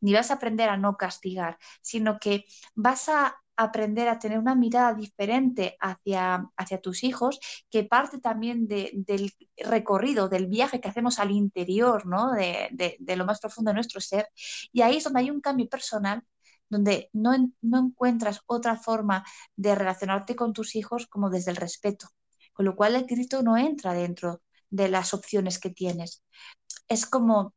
ni vas a aprender a no castigar, sino que vas a aprender a tener una mirada diferente hacia, hacia tus hijos, que parte también del recorrido, del viaje que hacemos al interior, ¿no? de, lo más profundo de nuestro ser. Y ahí es donde hay un cambio personal donde no, no encuentras otra forma de relacionarte con tus hijos como desde el respeto, con lo cual el grito no entra dentro de las opciones que tienes. Es como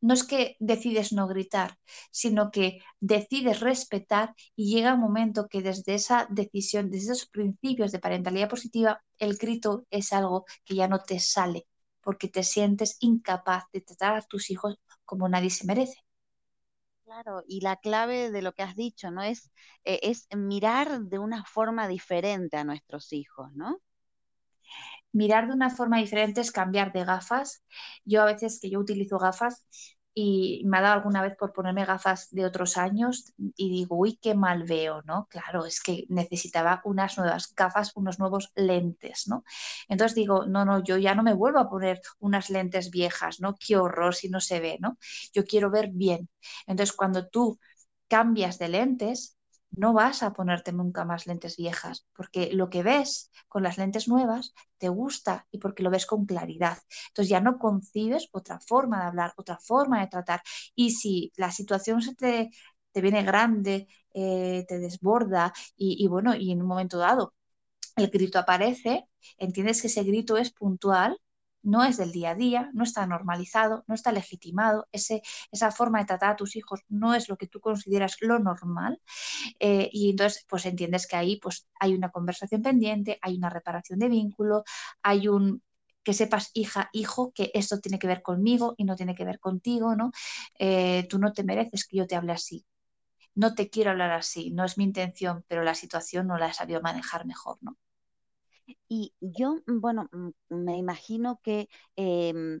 no es que decides no gritar, sino que decides respetar y llega un momento que desde esa decisión, desde esos principios de parentalidad positiva, el grito es algo que ya no te sale porque te sientes incapaz de tratar a tus hijos como nadie se merece. Claro, y la clave de lo que has dicho, ¿no? Es, eh, es mirar de una forma diferente a nuestros hijos, ¿no? Mirar de una forma diferente es cambiar de gafas. Yo a veces que yo utilizo gafas y me ha dado alguna vez por ponerme gafas de otros años y digo, uy, qué mal veo, ¿no? Claro, es que necesitaba unas nuevas gafas, unos nuevos lentes, ¿no? Entonces digo, no, no, yo ya no me vuelvo a poner unas lentes viejas, ¿no? Qué horror si no se ve, ¿no? Yo quiero ver bien. Entonces, cuando tú cambias de lentes, no vas a ponerte nunca más lentes viejas, porque lo que ves con las lentes nuevas te gusta y porque lo ves con claridad. Entonces ya no concibes otra forma de hablar, otra forma de tratar. Y si la situación se te, te viene grande, eh, te desborda y, y bueno, y en un momento dado el grito aparece, entiendes que ese grito es puntual no es del día a día, no está normalizado, no está legitimado, ese, esa forma de tratar a tus hijos no es lo que tú consideras lo normal eh, y entonces pues entiendes que ahí pues hay una conversación pendiente, hay una reparación de vínculo, hay un que sepas, hija, hijo, que esto tiene que ver conmigo y no tiene que ver contigo, ¿no? Eh, tú no te mereces que yo te hable así. No te quiero hablar así, no es mi intención, pero la situación no la he sabido manejar mejor, ¿no? Y yo, mm, bueno, mm, me imagino que em,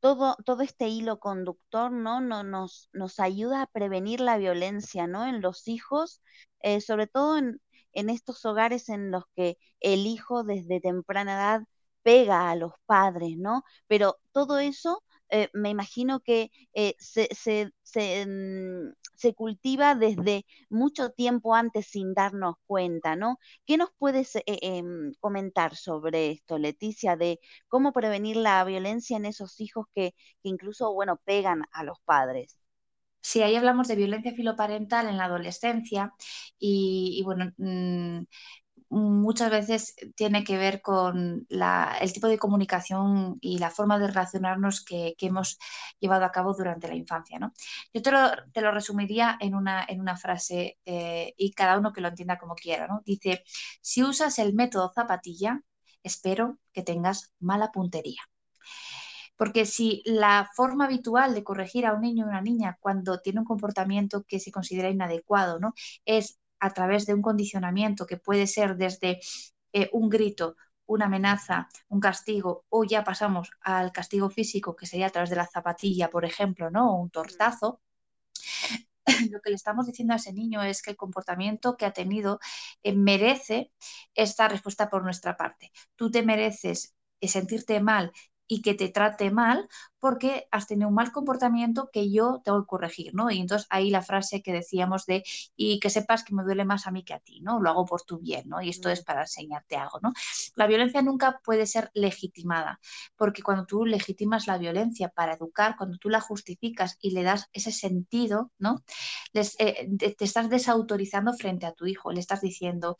todo, todo este hilo conductor, ¿no? no nos, nos ayuda a prevenir la violencia, ¿no? En los hijos, eh, sobre todo en, en estos hogares en los que el hijo desde temprana edad pega a los padres, ¿no? Pero todo eso eh, me imagino que eh, se, mm, se, cultiva desde mucho tiempo antes sin darnos cuenta, ¿no? ¿Qué nos puedes em, comentar sobre esto, Leticia, de cómo prevenir la violencia en esos hijos que, incluso, bueno, pegan a los padres? Sí, ahí hablamos de violencia filoparental en la adolescencia y, bueno, mm, muchas veces tiene que ver con el tipo de comunicación y la forma de relacionarnos que, hemos llevado a cabo durante la infancia. ¿no? Yo te lo, resumiría en una, en una frase eh, y cada uno que lo entienda como quiera. ¿no? Dice, si usas el método zapatilla, espero que tengas mala puntería. Porque si la forma habitual de corregir a un niño o una niña cuando tiene un comportamiento que se considera inadecuado ¿no? es a través de un condicionamiento que puede ser desde eh, un grito, una amenaza, un castigo, o ya pasamos al castigo físico, que sería a través de la zapatilla, por ejemplo, ¿no? O un tortazo. Lo que le estamos diciendo a ese niño es que el comportamiento que ha tenido eh, merece esta respuesta por nuestra parte. Tú te mereces eh, sentirte mal y que te trate mal porque has tenido un mal comportamiento que yo tengo que corregir, ¿no? Y entonces ahí la frase que decíamos de, y que sepas que me duele más a mí que a ti, ¿no? Lo hago por tu bien, ¿no? Y esto es para enseñarte algo, ¿no? La violencia nunca puede ser legitimada, porque cuando tú legitimas la violencia para educar, cuando tú la justificas y le das ese sentido, ¿no? Eh, te estás desautorizando frente a tu hijo, le estás diciendo,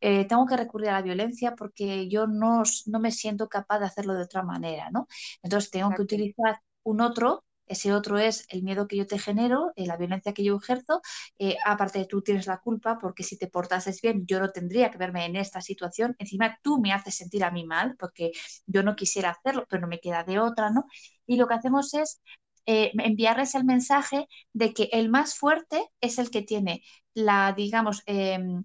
eh, tengo que recurrir a la violencia porque yo no, no me siento capaz de hacerlo de otra manera, ¿no? Entonces tengo que utilizar un otro, ese otro es el miedo que yo te genero, eh, la violencia que yo ejerzo, eh, aparte de tú tienes la culpa porque si te portases bien yo no tendría que verme en esta situación, encima tú me haces sentir a mí mal porque yo no quisiera hacerlo, pero no me queda de otra, ¿no? Y lo que hacemos es eh, enviarles el mensaje de que el más fuerte es el que tiene la, digamos, em,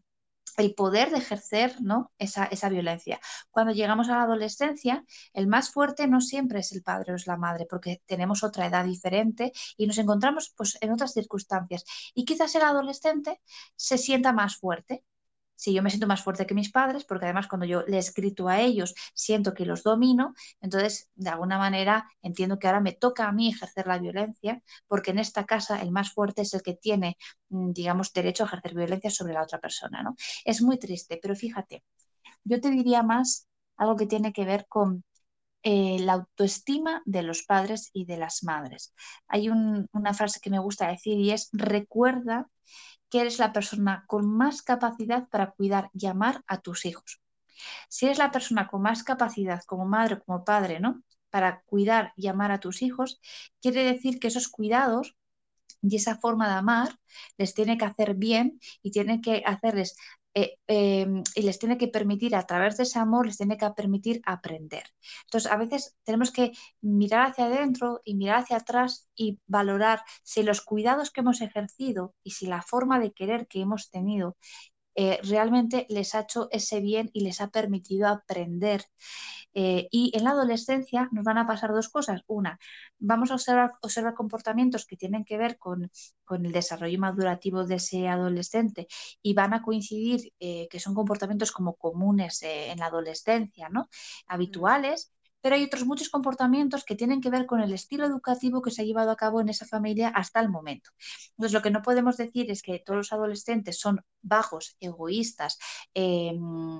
el poder de ejercer ¿no? esa, esa, violencia. Cuando llegamos a la adolescencia, el más fuerte no siempre es el padre o es la madre, porque tenemos otra edad diferente y nos encontramos pues, en otras circunstancias. Y quizás el adolescente se sienta más fuerte, si yo me siento más fuerte que mis padres, porque además cuando yo les grito a ellos, siento que los domino, entonces de alguna manera entiendo que ahora me toca a mí ejercer la violencia, porque en esta casa el más fuerte es el que tiene, mm, digamos, derecho a ejercer violencia sobre la otra persona, ¿no? Es muy triste, pero fíjate, yo te diría más algo que tiene que ver con eh, la autoestima de los padres y de las madres. Hay una frase que me gusta decir y es recuerda que eres la persona con más capacidad para cuidar y amar a tus hijos. Si eres la persona con más capacidad como madre como padre, ¿no? Para cuidar y amar a tus hijos, quiere decir que esos cuidados y esa forma de amar les tiene que hacer bien y tiene que hacerles eh, em, y les tiene que permitir, a través de ese amor, les tiene que permitir aprender. Entonces, a veces tenemos que mirar hacia adentro y mirar hacia atrás y valorar si los cuidados que hemos ejercido y si la forma de querer que hemos tenido eh, realmente les ha hecho ese bien y les ha permitido aprender. Eh, y en la adolescencia nos van a pasar dos cosas. Una, vamos a observar, observar comportamientos que tienen que ver con, el desarrollo madurativo de ese adolescente y van a coincidir eh, que son comportamientos como comunes en la adolescencia, ¿no? Habituales pero hay otros muchos comportamientos que tienen que ver con el estilo educativo que se ha llevado a cabo en esa familia hasta el momento. Entonces, lo que no podemos decir es que todos los adolescentes son bajos, egoístas, em,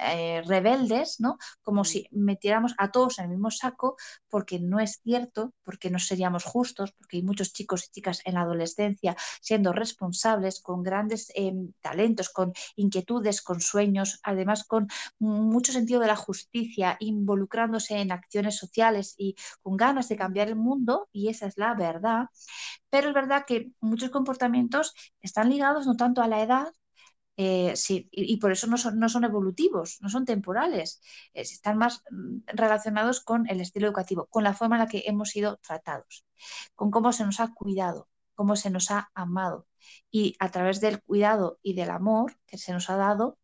eh, rebeldes, ¿no? Como si metiéramos a todos en el mismo saco, porque no es cierto, porque no seríamos justos, porque hay muchos chicos y chicas en la adolescencia siendo responsables, con grandes em, talentos, con inquietudes, con sueños, además con mucho sentido de la justicia, involucrándose en acciones sociales y con ganas de cambiar el mundo, y esa es la verdad, pero es verdad que muchos comportamientos están ligados no tanto a la edad, eh, y, por eso no son, no son, evolutivos, no son temporales, eh, están más mm, relacionados con el estilo educativo, con la forma en la que hemos sido tratados, con cómo se nos ha cuidado, cómo se nos ha amado. Y a través del cuidado y del amor que se nos ha dado,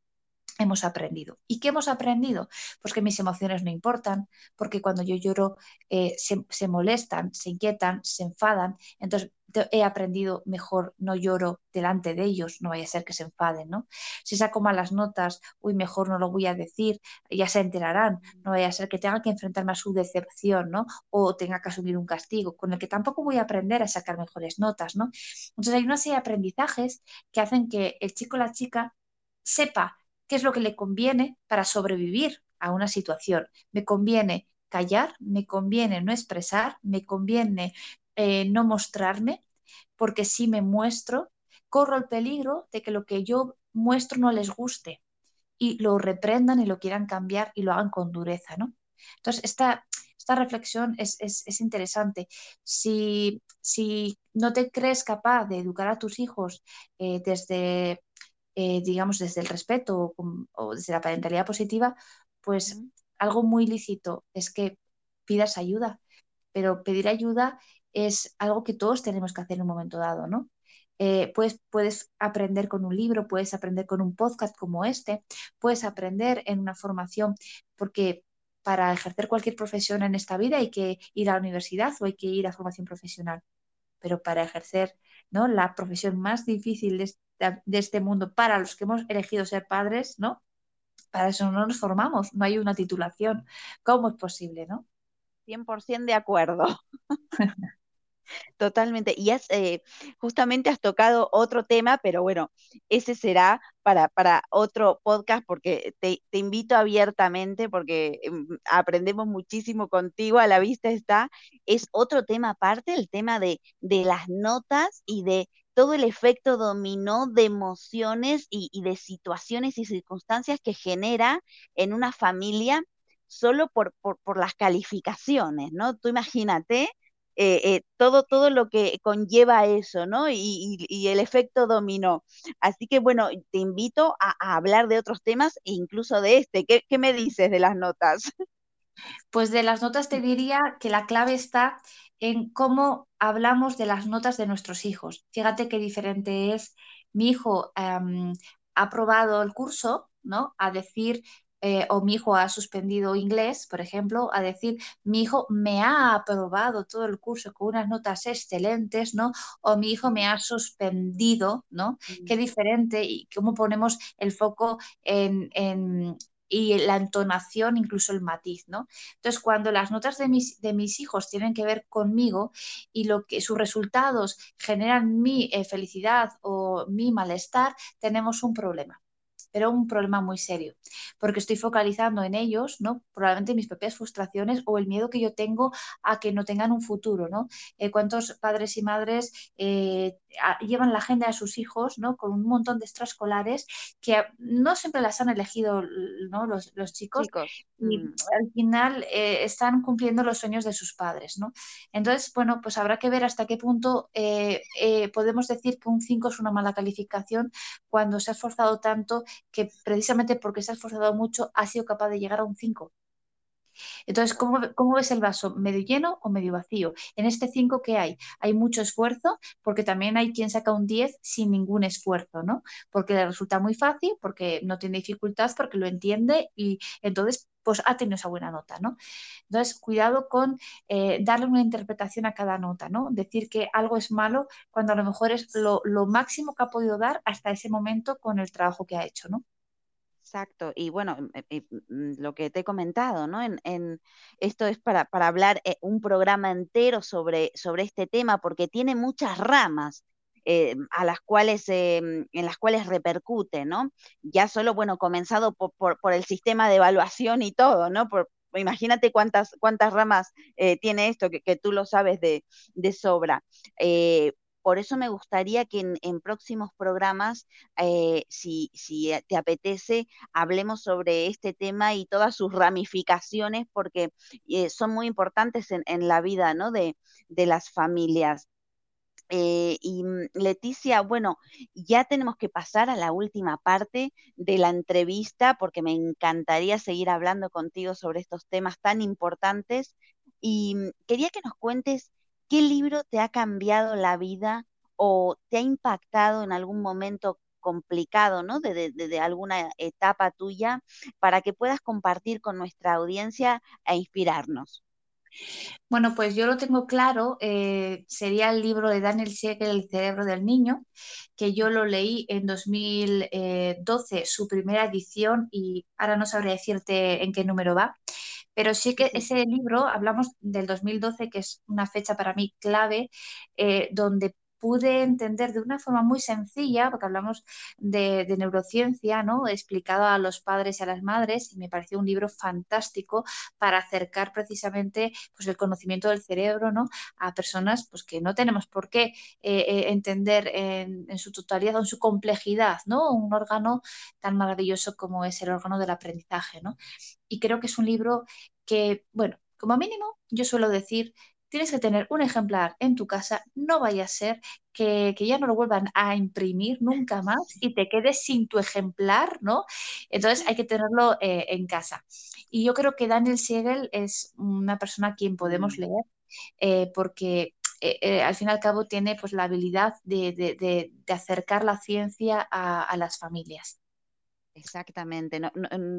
hemos aprendido. ¿Y qué hemos aprendido? Pues que mis emociones no importan, porque cuando yo lloro eh, se, molestan, se inquietan, se enfadan. Entonces he aprendido mejor, no lloro delante de ellos, no vaya a ser que se enfaden, ¿no? Si saco malas notas, uy, mejor no lo voy a decir, ya se enterarán, no vaya a ser que tenga que enfrentarme a su decepción, ¿no? O tenga que asumir un castigo, con el que tampoco voy a aprender a sacar mejores notas, ¿no? Entonces hay una serie de aprendizajes que hacen que el chico o la chica sepa qué es lo que le conviene para sobrevivir a una situación. Me conviene callar, me conviene no expresar, me conviene eh, no mostrarme, porque si me muestro, corro el peligro de que lo que yo muestro no les guste y lo reprendan y lo quieran cambiar y lo hagan con dureza, ¿no? Entonces, esta, esta reflexión es, interesante. Si, si, no te crees capaz de educar a tus hijos eh, desde eh, digamos, desde el respeto o, desde la parentalidad positiva, pues algo muy lícito es que pidas ayuda, pero pedir ayuda es algo que todos tenemos que hacer en un momento dado, ¿no? Eh, puedes, puedes aprender con un libro, puedes aprender con un podcast como este, puedes aprender en una formación, porque para ejercer cualquier profesión en esta vida hay que ir a la universidad o hay que ir a formación profesional, pero para ejercer ¿no? la profesión más difícil de, de este mundo para los que hemos elegido ser padres, ¿no? Para eso no nos formamos, no hay una titulación. ¿Cómo es posible, no? 100% de acuerdo. Totalmente. Y has, eh, justamente has tocado otro tema, pero bueno, ese será para, para otro podcast porque te, invito abiertamente porque mm, aprendemos muchísimo contigo, a la vista está. Es otro tema aparte, el tema de, de las notas y de todo el efecto dominó de emociones y, de situaciones y circunstancias que genera en una familia solo por, por, las calificaciones, ¿no? Tú imagínate eh, eh, todo, todo lo que conlleva eso, ¿no? Y, el efecto dominó. Así que bueno, te invito a, hablar de otros temas e incluso de este. ¿Qué, ¿Qué, me dices de las notas? Pues de las notas te diría que la clave está en cómo hablamos de las notas de nuestros hijos. Fíjate qué diferente es mi hijo em, ha aprobado el curso, ¿no? A decir, eh, o mi hijo ha suspendido inglés, por ejemplo, a decir, mi hijo me ha aprobado todo el curso con unas notas excelentes, ¿no? O mi hijo me ha suspendido, ¿no? Qué mm. diferente y cómo ponemos el foco en, y la entonación, incluso el matiz, ¿no? Entonces, cuando las notas de mis, de mis hijos tienen que ver conmigo y lo que sus resultados generan mi eh, felicidad o mi malestar, tenemos un problema pero un problema muy serio, porque estoy focalizando en ellos, ¿no? Probablemente mis propias frustraciones o el miedo que yo tengo a que no tengan un futuro, ¿no? Eh, ¿Cuántos padres y madres eh, llevan la agenda de sus hijos, ¿no? Con un montón de extraescolares que no siempre las han elegido, ¿no? Los, chicos, y mm. al final eh, están cumpliendo los sueños de sus padres, ¿no? Entonces, bueno, pues habrá que ver hasta qué punto podemos decir que un 5 es una mala calificación cuando se ha esforzado tanto que precisamente porque se ha esforzado mucho ha sido capaz de llegar a un 5. Entonces, ¿cómo, ves el vaso? ¿Medio lleno o medio vacío? En este 5, ¿qué hay? Hay mucho esfuerzo, porque también hay quien saca un 10 sin ningún esfuerzo, ¿no? Porque le resulta muy fácil, porque no tiene dificultad, porque lo entiende y entonces pues ha tenido esa buena nota, ¿no? Entonces, cuidado con eh, darle una interpretación a cada nota, ¿no? Decir que algo es malo cuando a lo mejor es lo, lo máximo que ha podido dar hasta ese momento con el trabajo que ha hecho, ¿no? Exacto, y bueno, mm, eh, mm, lo que te he comentado, ¿no? En, esto es para, para hablar eh, un programa entero sobre, sobre este tema, porque tiene muchas ramas eh, a las cuales, en las cuales repercute, ¿no? Ya solo, bueno, comenzado por, por, el sistema de evaluación y todo, ¿no? Imagínate cuántas, cuántas ramas tiene esto, que, que, tú lo sabes de, de sobra. Por eso me gustaría que en, próximos programas, eh, si, te apetece, hablemos sobre este tema y todas sus ramificaciones, porque eh, son muy importantes en, la vida de, las familias. Eh, y mm, Leticia, bueno, ya tenemos que pasar a la última parte de la entrevista porque me encantaría seguir hablando contigo sobre estos temas tan importantes. Y mm, quería que nos cuentes ¿Qué libro te ha cambiado la vida o te ha impactado en algún momento complicado, ¿no? De, alguna etapa tuya, para que puedas compartir con nuestra audiencia e inspirarnos. Bueno, pues yo lo tengo claro, eh, sería el libro de Daniel Siegel, El cerebro del niño, que yo lo leí en 2012, su primera edición, y ahora no sabré decirte en qué número va, pero sí que ese libro, hablamos del 2012, que es una fecha para mí clave, eh, donde pude entender de una forma muy sencilla, porque hablamos de, neurociencia, ¿no? Explicado a los padres y a las madres, y me pareció un libro fantástico para acercar precisamente pues, el conocimiento del cerebro, ¿no? A personas pues, que no tenemos por qué eh, eh, entender en, en, su totalidad o en su complejidad, ¿no? Un órgano tan maravilloso como es el órgano del aprendizaje, ¿no? Y creo que es un libro que, bueno, como mínimo, yo suelo decir tienes que tener un ejemplar en tu casa, no vaya a ser que, ya no lo vuelvan a imprimir nunca más y te quedes sin tu ejemplar, ¿no? Entonces hay que tenerlo eh, en casa. Y yo creo que Daniel Siegel es una persona a quien podemos mm. leer eh, porque eh, al fin y al cabo tiene pues, la habilidad de, acercar la ciencia a las familias. Exactamente, no,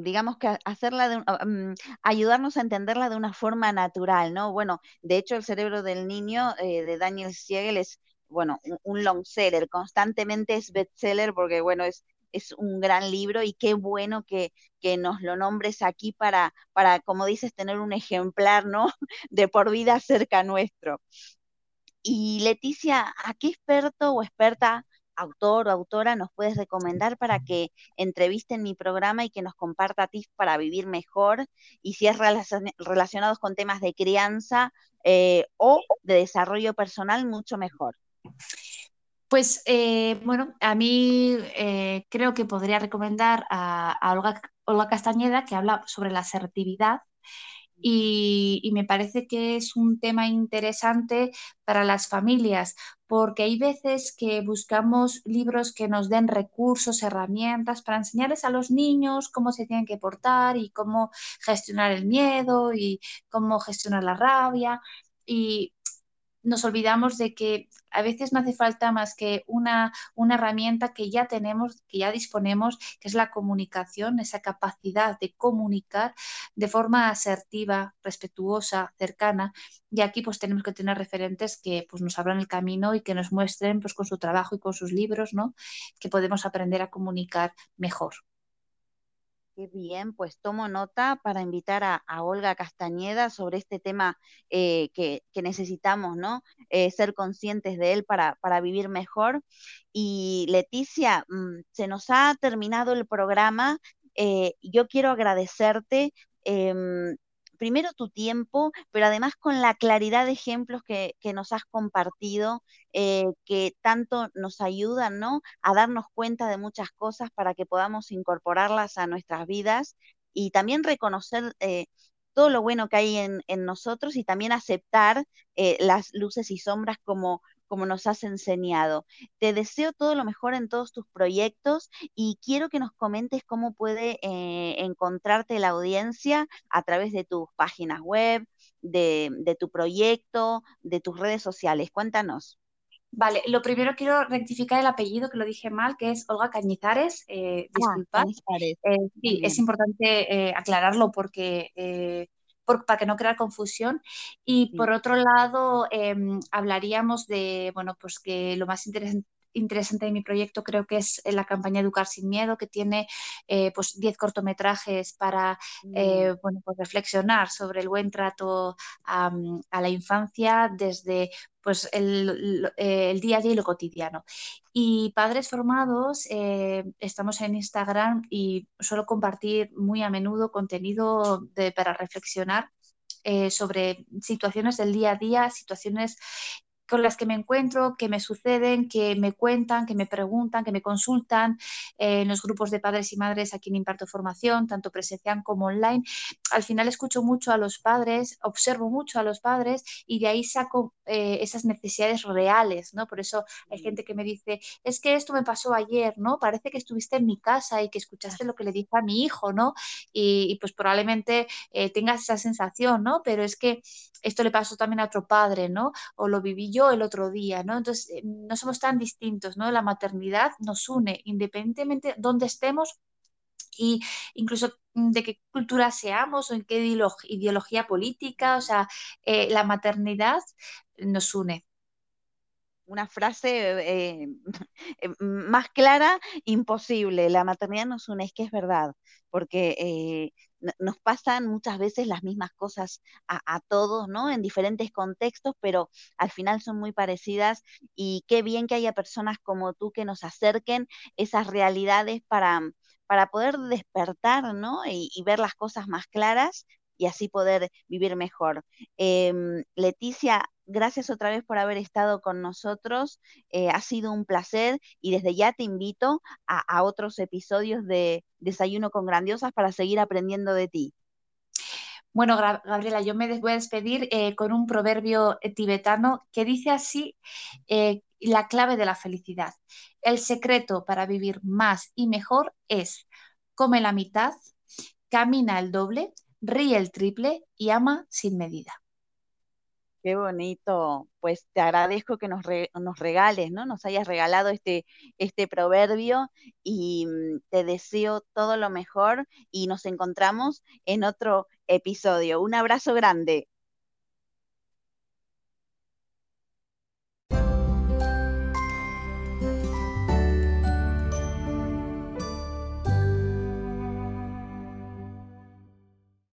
digamos que hacerla de, mm, ayudarnos a entenderla de una forma natural, ¿no? Bueno, de hecho el cerebro del niño eh, de Daniel Siegel es, bueno, un, long seller, constantemente es bestseller porque, bueno, es, es un gran libro y qué bueno que, que nos lo nombres aquí para, para, como dices, tener un ejemplar, ¿no? De por vida cerca nuestro. Y Leticia, ¿a qué experto o experta autor o autora nos puedes recomendar para que entreviste en mi programa y que nos comparta tips para vivir mejor y si es relacionados con temas de crianza eh, o de desarrollo personal, mucho mejor? Pues eh, bueno, a mí eh, creo que podría recomendar a, Olga, Olga Castañeda que habla sobre la asertividad y, me parece que es un tema interesante para las familias, porque hay veces que buscamos libros que nos den recursos, herramientas para enseñarles a los niños cómo se tienen que portar y cómo gestionar el miedo y cómo gestionar la rabia. Y nos olvidamos de que a veces no hace falta más que una, una, herramienta que ya tenemos, que ya disponemos, que es la comunicación, esa capacidad de comunicar de forma asertiva, respetuosa, cercana. Y aquí pues tenemos que tener referentes que pues, nos abran el camino y que nos muestren pues, con su trabajo y con sus libros, ¿no? que podemos aprender a comunicar mejor. Qué bien, pues tomo nota para invitar a, Olga Castañeda sobre este tema eh, que, necesitamos, ¿no? Eh, ser conscientes de él para, para vivir mejor. Y Leticia, mm, se nos ha terminado el programa. Eh, yo quiero agradecerte em, primero tu tiempo, pero además con la claridad de ejemplos que, nos has compartido, eh, que tanto nos ayudan ¿no? a darnos cuenta de muchas cosas para que podamos incorporarlas a nuestras vidas y también reconocer eh, todo lo bueno que hay en, nosotros y también aceptar eh, las luces y sombras como, como nos has enseñado. Te deseo todo lo mejor en todos tus proyectos y quiero que nos comentes cómo puede eh, encontrarte la audiencia a través de tus páginas web, de, tu proyecto, de tus redes sociales. Cuéntanos. Vale, lo primero quiero rectificar el apellido que lo dije mal, que es Olga Cañizares. Eh, disculpad. Eh, sí, es importante aclararlo porque para que no crear confusión. Y por otro lado, em, hablaríamos de, bueno, pues que lo más interesante interesante de mi proyecto creo que es la campaña Educar sin Miedo, que tiene eh, pues 10 cortometrajes para eh, mm. bueno, pues reflexionar sobre el buen trato a, la infancia desde pues el, el, día a día y lo cotidiano. Y Padres Formados, eh, estamos en Instagram y suelo compartir muy a menudo contenido de, para reflexionar sobre situaciones del día a día, situaciones con las que me encuentro, que me suceden, que me cuentan, que me preguntan, que me consultan eh, en los grupos de padres y madres a quien imparto formación, tanto presencial como online. Al final escucho mucho a los padres, observo mucho a los padres y de ahí saco eh, esas necesidades reales, ¿no? Por eso hay gente que me dice, es que esto me pasó ayer, ¿no? Parece que estuviste en mi casa y que escuchaste lo que le dije a mi hijo, ¿no? Y, pues probablemente eh, tengas esa sensación, ¿no? Pero es que esto le pasó también a otro padre, ¿no? O lo viví yo yo el otro día, ¿no? Entonces, eh, no somos tan distintos, ¿no? La maternidad nos une, independientemente de dónde estemos y incluso de qué cultura seamos o en qué ideología política, o sea, eh, la maternidad nos une una frase eh, más clara, imposible. La maternidad nos une, es que es verdad, porque nos pasan muchas veces las mismas cosas a, todos, ¿no? En diferentes contextos, pero al final son muy parecidas y qué bien que haya personas como tú que nos acerquen esas realidades para, para poder despertar, ¿no? Y, y ver las cosas más claras y así poder vivir mejor. Em, Leticia, gracias otra vez por haber estado con nosotros. Eh, ha sido un placer y desde ya te invito a, otros episodios de Desayuno con Grandiosas para seguir aprendiendo de ti. Bueno, Gabriela, yo me voy a despedir eh, con un proverbio eh, tibetano que dice así, la clave de la felicidad. El secreto para vivir más y mejor es come la mitad, camina el doble, ríe el triple y ama sin medida. Qué bonito. Pues te agradezco que nos, nos regales, ¿no? Nos hayas regalado este, este proverbio y mm, te deseo todo lo mejor y nos encontramos en otro episodio. Un abrazo grande.